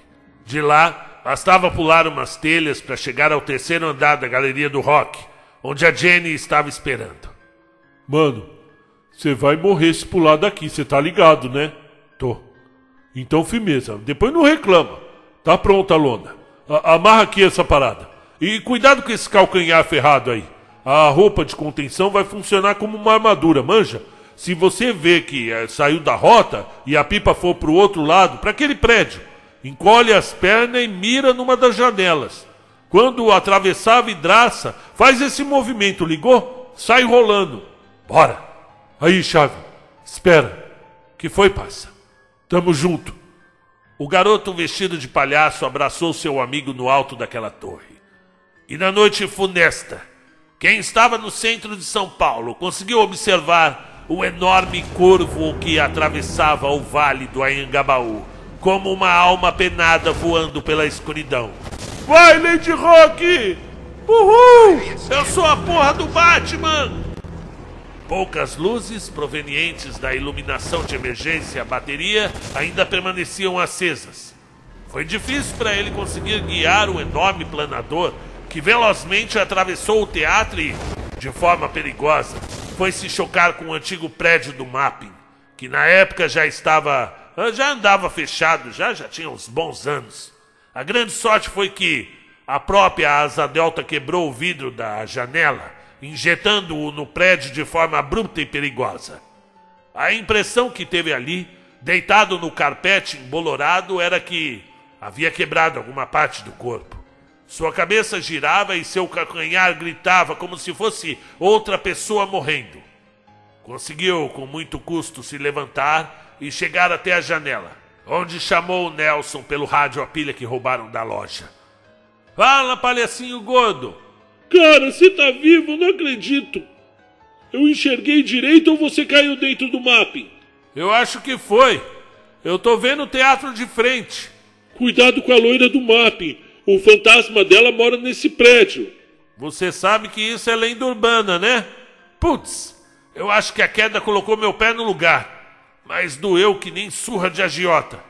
De lá, bastava pular umas telhas para chegar ao terceiro andar da Galeria do Rock, onde a Jenny estava esperando. Mano, você vai morrer se pular daqui, você tá ligado, né? Tô. Então, firmeza. Depois não reclama. Tá pronta lona. A amarra aqui essa parada. E cuidado com esse calcanhar ferrado aí. A roupa de contenção vai funcionar como uma armadura, manja? Se você vê que é, saiu da rota e a pipa for para o outro lado, para aquele prédio, encolhe as pernas e mira numa das janelas. Quando atravessar a vidraça, faz esse movimento, ligou? Sai rolando. Bora. Aí, chave. Espera. Que foi, passa? Tamo junto. O garoto vestido de palhaço abraçou seu amigo no alto daquela torre. E na noite funesta, quem estava no centro de São Paulo conseguiu observar o enorme corvo que atravessava o vale do Anhangabaú, como uma alma penada voando pela escuridão. Vai, Lady Rock! Uhul! Eu sou a porra do Batman! Poucas luzes provenientes da iluminação de emergência a bateria ainda permaneciam acesas. Foi difícil para ele conseguir guiar o enorme planador que velozmente atravessou o teatro e, de forma perigosa, foi se chocar com o antigo prédio do Mapping, que na época já estava. já andava fechado, já, já tinha uns bons anos. A grande sorte foi que a própria asa delta quebrou o vidro da janela, injetando-o no prédio de forma abrupta e perigosa. A impressão que teve ali, deitado no carpete embolorado, era que havia quebrado alguma parte do corpo. Sua cabeça girava e seu calcanhar gritava como se fosse outra pessoa morrendo. Conseguiu, com muito custo, se levantar e chegar até a janela, onde chamou Nelson pelo rádio a pilha que roubaram da loja. Fala, palhacinho gordo! Cara, você tá vivo? Não acredito! Eu enxerguei direito ou você caiu dentro do mapping? Eu acho que foi. Eu tô vendo o teatro de frente. Cuidado com a loira do mapping. O fantasma dela mora nesse prédio. Você sabe que isso é lenda urbana, né? Putz, eu acho que a queda colocou meu pé no lugar. Mas doeu que nem surra de agiota.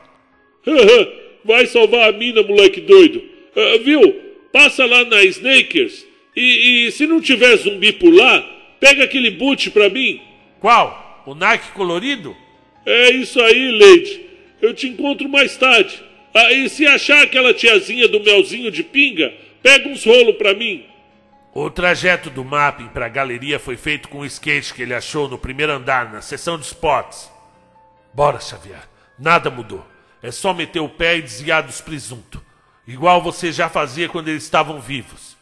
Vai salvar a mina, moleque doido. Uh, viu? Passa lá na Snakers. E, e, se não tiver zumbi por lá, pega aquele boot pra mim. Qual? O Nike colorido? É isso aí, Lady. Eu te encontro mais tarde. Ah, e se achar aquela tiazinha do melzinho de pinga, pega uns rolos pra mim. O trajeto do mapping para a galeria foi feito com o skate que ele achou no primeiro andar, na seção de spots. Bora, Xavier. Nada mudou. É só meter o pé e desviar dos presuntos. Igual você já fazia quando eles estavam vivos.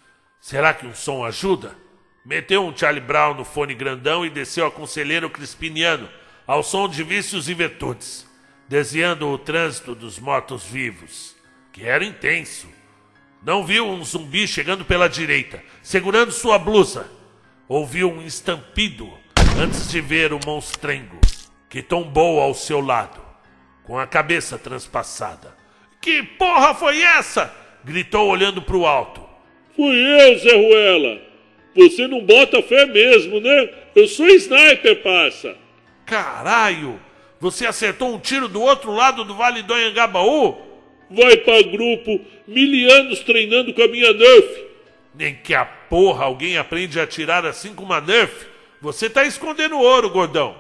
Será que um som ajuda? Meteu um Charlie Brown no fone grandão e desceu a conselheiro crispiniano, ao som de vícios e virtudes desviando o trânsito dos mortos-vivos, que era intenso. Não viu um zumbi chegando pela direita, segurando sua blusa. Ouviu um estampido antes de ver o monstrengo, que tombou ao seu lado, com a cabeça transpassada. Que porra foi essa? gritou olhando para o alto. Fui eu, Zé Ruela. Você não bota fé mesmo, né? Eu sou sniper, passa. Caralho! Você acertou um tiro do outro lado do Vale do Anhangabaú? Vai pra grupo, mil anos treinando com a minha Nerf. Nem que a porra alguém aprende a atirar assim com uma Nerf. Você tá escondendo ouro, gordão.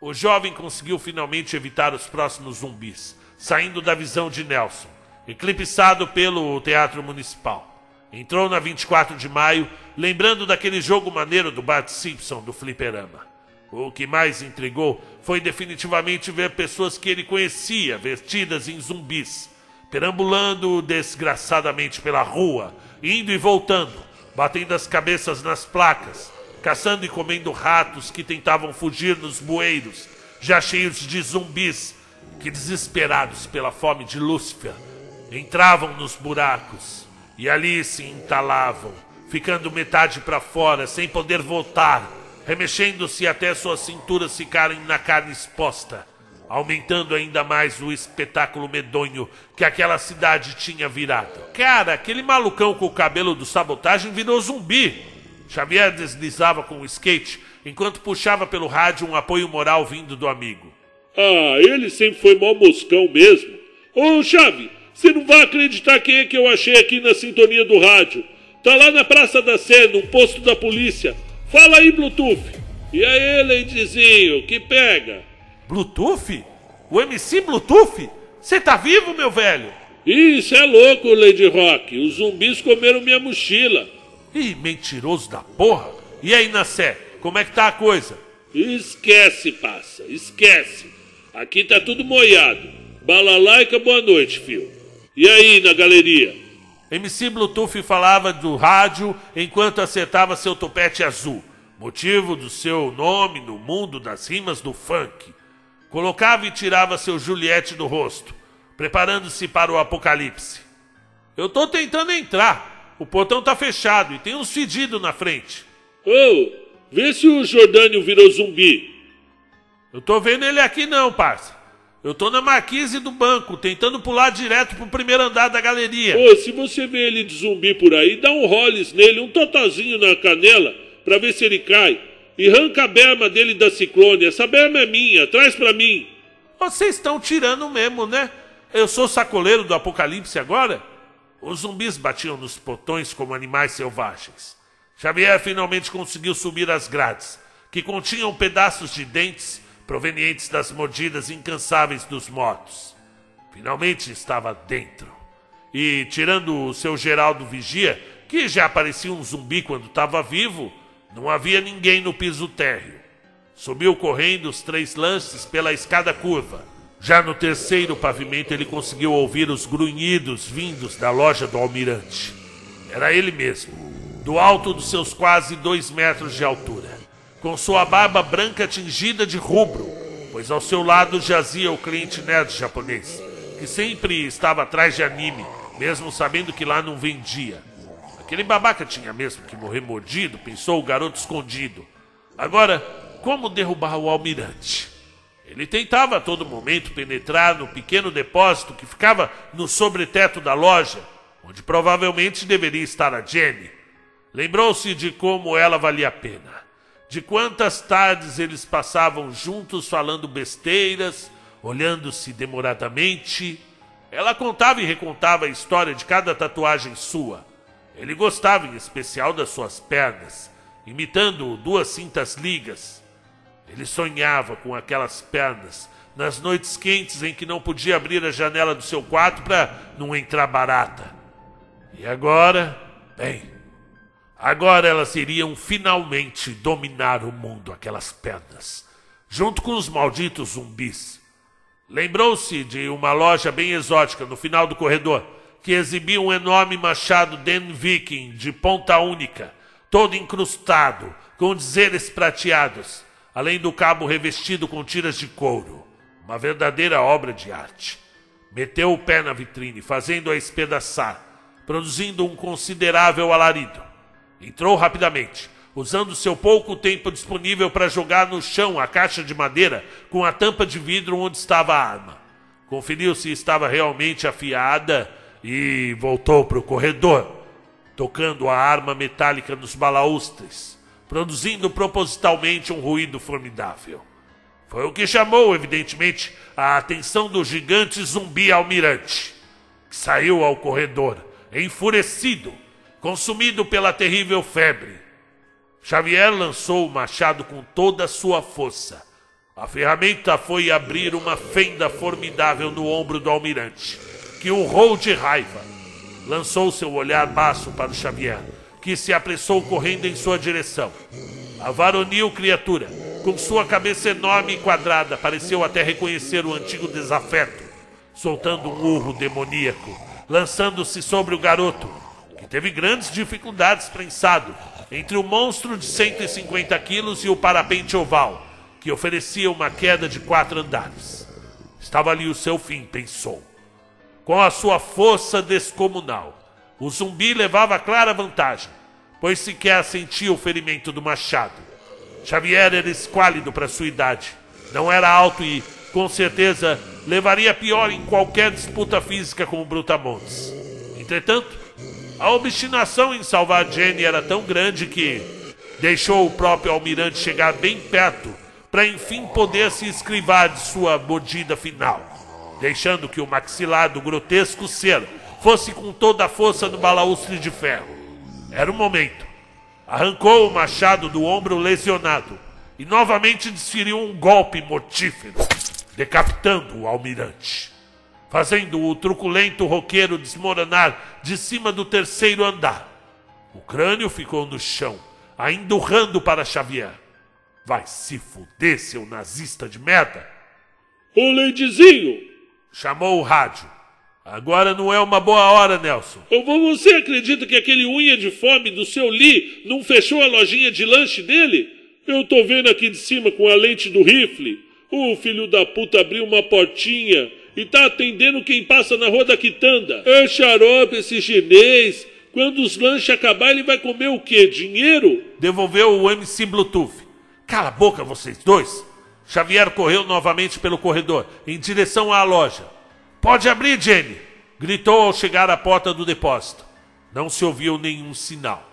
O jovem conseguiu finalmente evitar os próximos zumbis, saindo da visão de Nelson, eclipsado pelo Teatro Municipal. Entrou na 24 de maio, lembrando daquele jogo maneiro do Bart Simpson do fliperama. O que mais intrigou foi definitivamente ver pessoas que ele conhecia vestidas em zumbis, perambulando desgraçadamente pela rua, indo e voltando, batendo as cabeças nas placas, caçando e comendo ratos que tentavam fugir nos bueiros, já cheios de zumbis que, desesperados pela fome de Lúcifer, entravam nos buracos e ali se entalavam, ficando metade para fora, sem poder voltar, remexendo-se até suas cinturas ficarem na carne exposta, aumentando ainda mais o espetáculo medonho que aquela cidade tinha virado. Cara, aquele malucão com o cabelo do sabotagem virou zumbi. Xavier deslizava com o skate enquanto puxava pelo rádio um apoio moral vindo do amigo. Ah, ele sempre foi mó moscão mesmo. Ô, Chave, você não vai acreditar quem é que eu achei aqui na sintonia do rádio. Tá lá na Praça da Sé, no posto da polícia. Fala aí, Bluetooth. E aí, Leidizinho, que pega? Bluetooth? O MC Bluetooth? Você tá vivo, meu velho? Isso é louco, Lady Rock. Os zumbis comeram minha mochila. Ih, mentiroso da porra. E aí, Nassé, como é que tá a coisa? Esquece, passa, esquece. Aqui tá tudo moiado. Balalaica, boa noite, fio. E aí, na galeria? MC Bluetooth falava do rádio enquanto acertava seu topete azul, motivo do seu nome no mundo das rimas do funk. Colocava e tirava seu Juliette do rosto, preparando-se para o apocalipse. Eu tô tentando entrar. O portão tá fechado e tem uns fedidos na frente. Ô, oh, vê se o Jordânio virou zumbi. Eu tô vendo ele aqui não, parça. Eu tô na marquise do banco, tentando pular direto pro primeiro andar da galeria. Ô, se você vê ele de zumbi por aí, dá um roles nele, um totozinho na canela, pra ver se ele cai. E arranca a berma dele da ciclone. Essa berma é minha, traz pra mim. Vocês estão tirando mesmo, né? Eu sou sacoleiro do apocalipse agora? Os zumbis batiam nos portões como animais selvagens. Xavier finalmente conseguiu subir as grades, que continham pedaços de dentes provenientes das mordidas incansáveis dos mortos. Finalmente estava dentro. E, tirando o seu Geraldo Vigia, que já parecia um zumbi quando estava vivo, não havia ninguém no piso térreo. Subiu correndo os três lances pela escada curva. Já no terceiro pavimento ele conseguiu ouvir os grunhidos vindos da loja do almirante. Era ele mesmo, do alto dos seus quase dois metros de altura com sua barba branca tingida de rubro, pois ao seu lado jazia o cliente nerd japonês, que sempre estava atrás de anime, mesmo sabendo que lá não vendia. Aquele babaca tinha mesmo que morrer mordido, pensou o garoto escondido. Agora, como derrubar o almirante? Ele tentava a todo momento penetrar no pequeno depósito que ficava no sobreteto da loja, onde provavelmente deveria estar a Jenny. Lembrou-se de como ela valia a pena de quantas tardes eles passavam juntos falando besteiras, olhando-se demoradamente. Ela contava e recontava a história de cada tatuagem sua. Ele gostava em especial das suas pernas, imitando duas cintas ligas. Ele sonhava com aquelas pernas nas noites quentes em que não podia abrir a janela do seu quarto para não entrar barata. E agora, bem, Agora elas iriam finalmente dominar o mundo, aquelas pedras, junto com os malditos zumbis. Lembrou-se de uma loja bem exótica no final do corredor, que exibia um enorme machado Den Viking de ponta única, todo incrustado, com dizeres prateados, além do cabo revestido com tiras de couro. Uma verdadeira obra de arte. Meteu o pé na vitrine, fazendo-a espedaçar, produzindo um considerável alarido. Entrou rapidamente, usando seu pouco tempo disponível para jogar no chão a caixa de madeira com a tampa de vidro onde estava a arma. Conferiu se estava realmente afiada e voltou para o corredor, tocando a arma metálica nos balaustres, produzindo propositalmente um ruído formidável. Foi o que chamou, evidentemente, a atenção do gigante zumbi almirante, que saiu ao corredor, enfurecido consumido pela terrível febre. Xavier lançou o machado com toda a sua força. A ferramenta foi abrir uma fenda formidável no ombro do almirante, que urrou de raiva. lançou seu olhar baço para o Xavier, que se apressou correndo em sua direção. A varonil criatura, com sua cabeça enorme e quadrada, pareceu até reconhecer o antigo desafeto, soltando um urro demoníaco, lançando-se sobre o garoto, teve grandes dificuldades prensado entre o monstro de 150 quilos e o parapente oval, que oferecia uma queda de quatro andares. Estava ali o seu fim, pensou. Com a sua força descomunal, o zumbi levava clara vantagem, pois sequer sentia o ferimento do machado. Xavier era esquálido para sua idade, não era alto e, com certeza, levaria pior em qualquer disputa física com o Brutamontes. Entretanto, a obstinação em salvar Jenny era tão grande que deixou o próprio almirante chegar bem perto para enfim poder se escrivar de sua mordida final, deixando que o maxilar do grotesco ser fosse com toda a força do balaústre de ferro. Era o momento. Arrancou o machado do ombro lesionado e novamente desferiu um golpe mortífero, decapitando o almirante fazendo o truculento roqueiro desmoronar de cima do terceiro andar. O crânio ficou no chão, ainda urrando para Xavier. Vai se fuder, seu nazista de merda! Ô Leidizinho! Chamou o rádio. Agora não é uma boa hora, Nelson. Você acredita que aquele unha de fome do seu Lee não fechou a lojinha de lanche dele? Eu tô vendo aqui de cima com a lente do rifle. O filho da puta abriu uma portinha e tá atendendo quem passa na rua da quitanda. É xarope esse chinês. Quando os lanches acabar, ele vai comer o quê? Dinheiro? Devolveu o MC Bluetooth. Cala a boca, vocês dois. Xavier correu novamente pelo corredor, em direção à loja. Pode abrir, Jenny! Gritou ao chegar à porta do depósito. Não se ouviu nenhum sinal.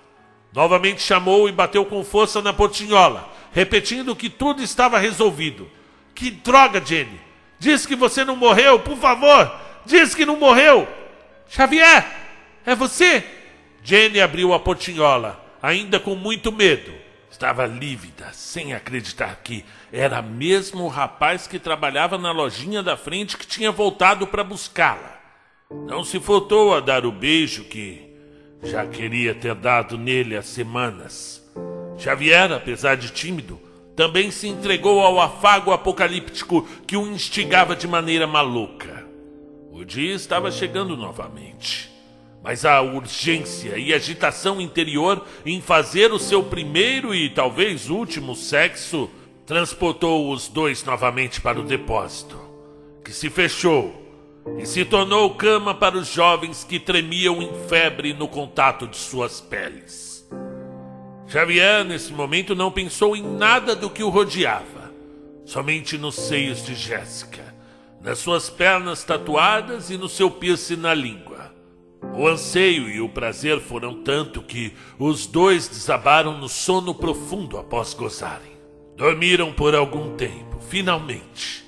Novamente chamou e bateu com força na portinhola, repetindo que tudo estava resolvido. Que droga, Jenny! Diz que você não morreu, por favor! Diz que não morreu! Xavier! É você? Jenny abriu a portinhola, ainda com muito medo. Estava lívida, sem acreditar que era mesmo o rapaz que trabalhava na lojinha da frente que tinha voltado para buscá-la. Não se faltou a dar o beijo que já queria ter dado nele há semanas. Xavier, apesar de tímido, também se entregou ao afago apocalíptico que o instigava de maneira maluca. O dia estava chegando novamente, mas a urgência e agitação interior em fazer o seu primeiro e talvez último sexo transportou os dois novamente para o depósito, que se fechou e se tornou cama para os jovens que tremiam em febre no contato de suas peles. Xavier, nesse momento, não pensou em nada do que o rodeava, somente nos seios de Jéssica, nas suas pernas tatuadas e no seu piercing na língua. O anseio e o prazer foram tanto que os dois desabaram no sono profundo após gozarem. Dormiram por algum tempo, finalmente.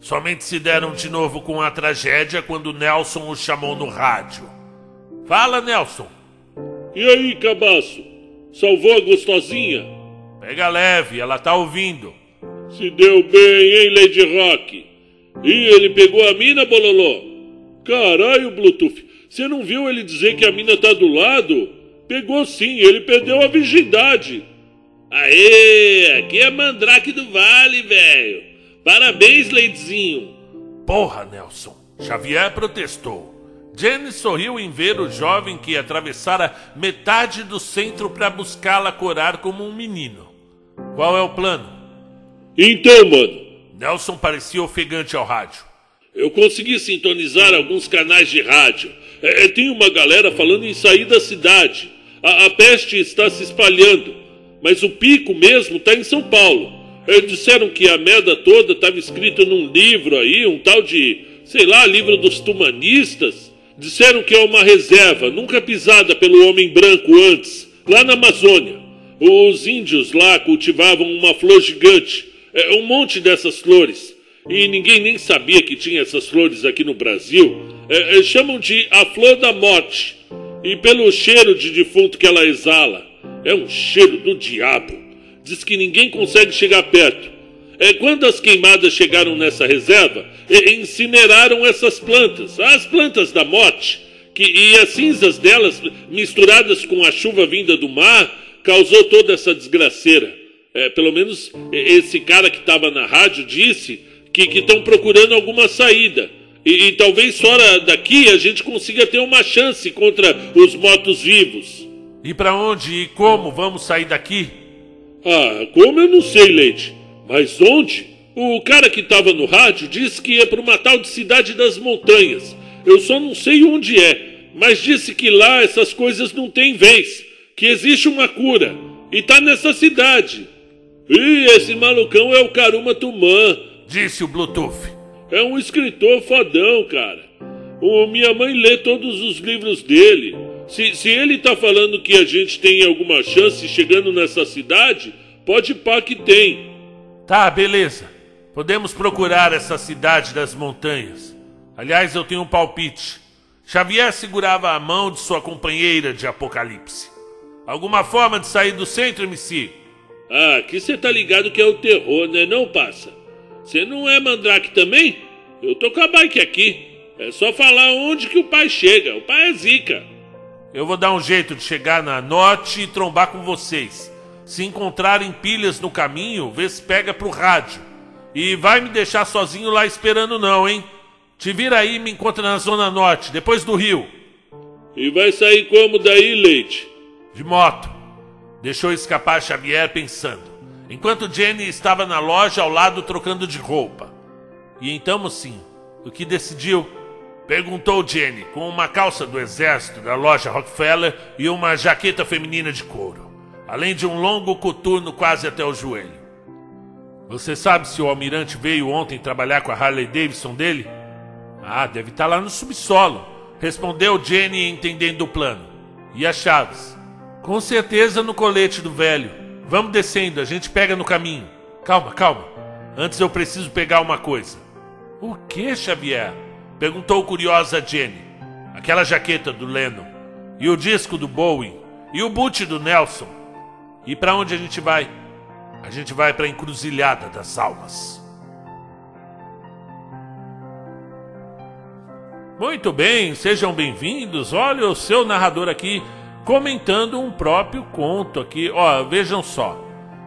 Somente se deram de novo com a tragédia quando Nelson o chamou no rádio. Fala, Nelson. E aí, cabaço? Salvou a gostosinha? Pega leve, ela tá ouvindo. Se deu bem, hein, Lady Rock? E ele pegou a mina, Bololó? Caralho, Bluetooth, você não viu ele dizer que a mina tá do lado? Pegou sim, ele perdeu a virgindade. Aê, aqui é Mandrake do Vale, velho. Parabéns, Leidezinho. Porra, Nelson. Xavier protestou. Jenny sorriu em ver o jovem que atravessara metade do centro para buscá-la corar como um menino. Qual é o plano? Então, mano. Nelson parecia ofegante ao rádio. Eu consegui sintonizar alguns canais de rádio. É, é, tem uma galera falando em sair da cidade. A, a peste está se espalhando. Mas o pico mesmo está em São Paulo. É, disseram que a merda toda estava escrita num livro aí, um tal de, sei lá, livro dos tumanistas. Disseram que é uma reserva, nunca pisada pelo homem branco antes, lá na Amazônia. Os índios lá cultivavam uma flor gigante, é, um monte dessas flores. E ninguém nem sabia que tinha essas flores aqui no Brasil. É, é, chamam de a flor da morte. E pelo cheiro de defunto que ela exala, é um cheiro do diabo. Diz que ninguém consegue chegar perto. É, quando as queimadas chegaram nessa reserva, incineraram essas plantas, as plantas da morte, que, e as cinzas delas, misturadas com a chuva vinda do mar, causou toda essa desgraceira. É, pelo menos esse cara que estava na rádio disse que estão procurando alguma saída. E, e, talvez fora daqui a gente consiga ter uma chance contra os mortos-vivos. E para onde e como vamos sair daqui? Ah, como eu não sei, Leite. Mas onde? O cara que estava no rádio disse que ia para uma tal de Cidade das Montanhas. Eu só não sei onde é, mas disse que lá essas coisas não têm vez, que existe uma cura, e tá nessa cidade. E esse malucão é o Karuma Tumã, disse o Bluetooth. É um escritor fodão, cara. O, minha mãe lê todos os livros dele. Se, se ele tá falando que a gente tem alguma chance chegando nessa cidade, pode pá que tem. Tá, beleza. Podemos procurar essa cidade das montanhas. Aliás, eu tenho um palpite. Xavier segurava a mão de sua companheira de Apocalipse. Alguma forma de sair do centro, MC? Ah, aqui você tá ligado que é o terror, né? Não passa. Você não é mandrake também? Eu tô com a bike aqui. É só falar onde que o pai chega. O pai é zica. Eu vou dar um jeito de chegar na norte e trombar com vocês. Se encontrarem pilhas no caminho, vê se pega pro rádio. E vai me deixar sozinho lá esperando não, hein? Te vira aí e me encontra na Zona Norte, depois do Rio. E vai sair como daí, Leite? De moto. Deixou escapar Xavier pensando. Enquanto Jenny estava na loja ao lado trocando de roupa. E então, mocinho, o que decidiu? Perguntou Jenny, com uma calça do exército da loja Rockefeller e uma jaqueta feminina de couro, além de um longo coturno quase até o joelho. Você sabe se o almirante veio ontem trabalhar com a Harley Davidson dele? Ah, deve estar tá lá no subsolo, respondeu Jenny entendendo o plano. E as chaves? Com certeza no colete do velho. Vamos descendo, a gente pega no caminho. Calma, calma. Antes eu preciso pegar uma coisa. O que, Xavier? Perguntou curiosa Jenny. Aquela jaqueta do Lennon. E o disco do Bowie. E o boot do Nelson. E para onde a gente vai? A gente vai para a encruzilhada das almas. Muito bem, sejam bem-vindos. Olha o seu narrador aqui comentando um próprio conto aqui. Ó, vejam só.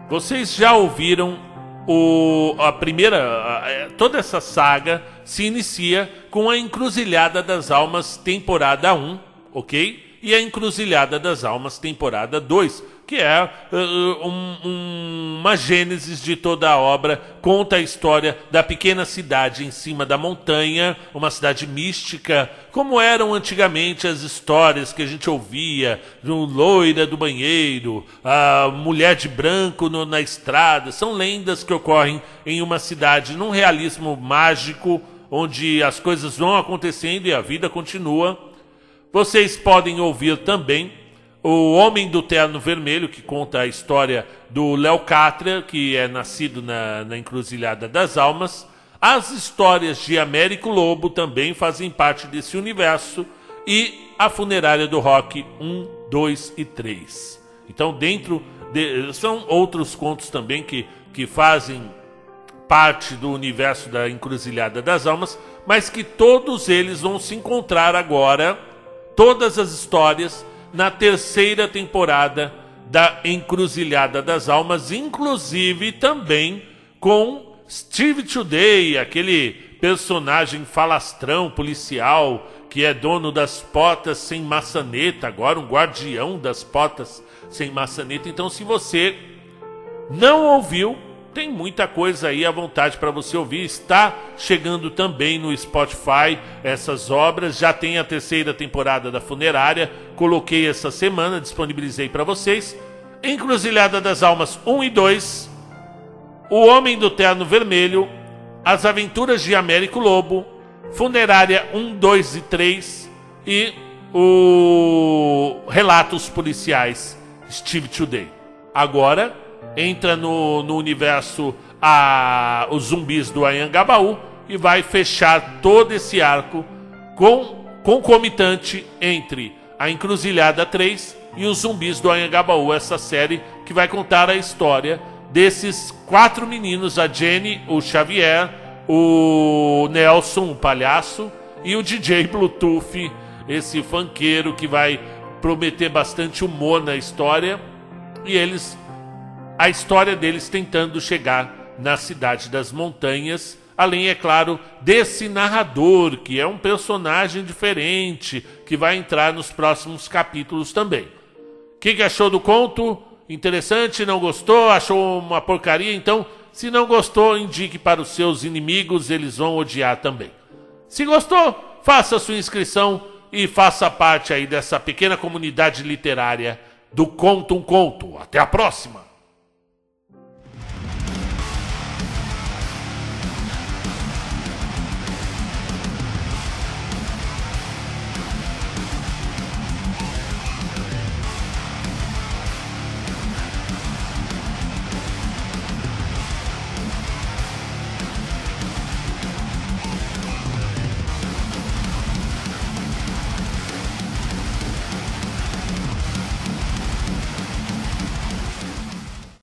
Vocês já ouviram o, a primeira. A, toda essa saga se inicia com a Encruzilhada das Almas, temporada 1, ok? E a Encruzilhada das Almas, temporada 2 que é uh, um, um, uma gênesis de toda a obra, conta a história da pequena cidade em cima da montanha, uma cidade mística, como eram antigamente as histórias que a gente ouvia, do loira do banheiro, a mulher de branco no, na estrada, são lendas que ocorrem em uma cidade num realismo mágico, onde as coisas vão acontecendo e a vida continua. Vocês podem ouvir também o Homem do Terno Vermelho, que conta a história do Léo Catra, que é nascido na, na Encruzilhada das Almas. As histórias de Américo Lobo também fazem parte desse universo. E a Funerária do Rock 1, 2 e 3. Então, dentro. De, são outros contos também que, que fazem parte do universo da Encruzilhada das Almas, mas que todos eles vão se encontrar agora. Todas as histórias na terceira temporada da Encruzilhada das Almas, inclusive também com Steve Today, aquele personagem falastrão policial que é dono das potas sem maçaneta, agora um guardião das potas sem maçaneta. Então, se você não ouviu, tem muita coisa aí à vontade para você ouvir. Está chegando também no Spotify essas obras. Já tem a terceira temporada da Funerária. Coloquei essa semana, disponibilizei para vocês. Encruzilhada das Almas 1 e 2. O Homem do Terno Vermelho. As Aventuras de Américo Lobo. Funerária 1, 2 e 3. E o Relatos Policiais Steve Today. Agora entra no, no universo a, os zumbis do Anhangabaú e vai fechar todo esse arco com concomitante entre a Encruzilhada 3 e os zumbis do Anhangabaú, essa série que vai contar a história desses quatro meninos, a Jenny, o Xavier, o Nelson, o palhaço, e o DJ Bluetooth, esse fanqueiro que vai prometer bastante humor na história. E eles a história deles tentando chegar na cidade das montanhas, além é claro desse narrador que é um personagem diferente que vai entrar nos próximos capítulos também. O que, que achou do conto? Interessante? Não gostou? Achou uma porcaria? Então, se não gostou, indique para os seus inimigos, eles vão odiar também. Se gostou, faça sua inscrição e faça parte aí dessa pequena comunidade literária do Conto um Conto. Até a próxima!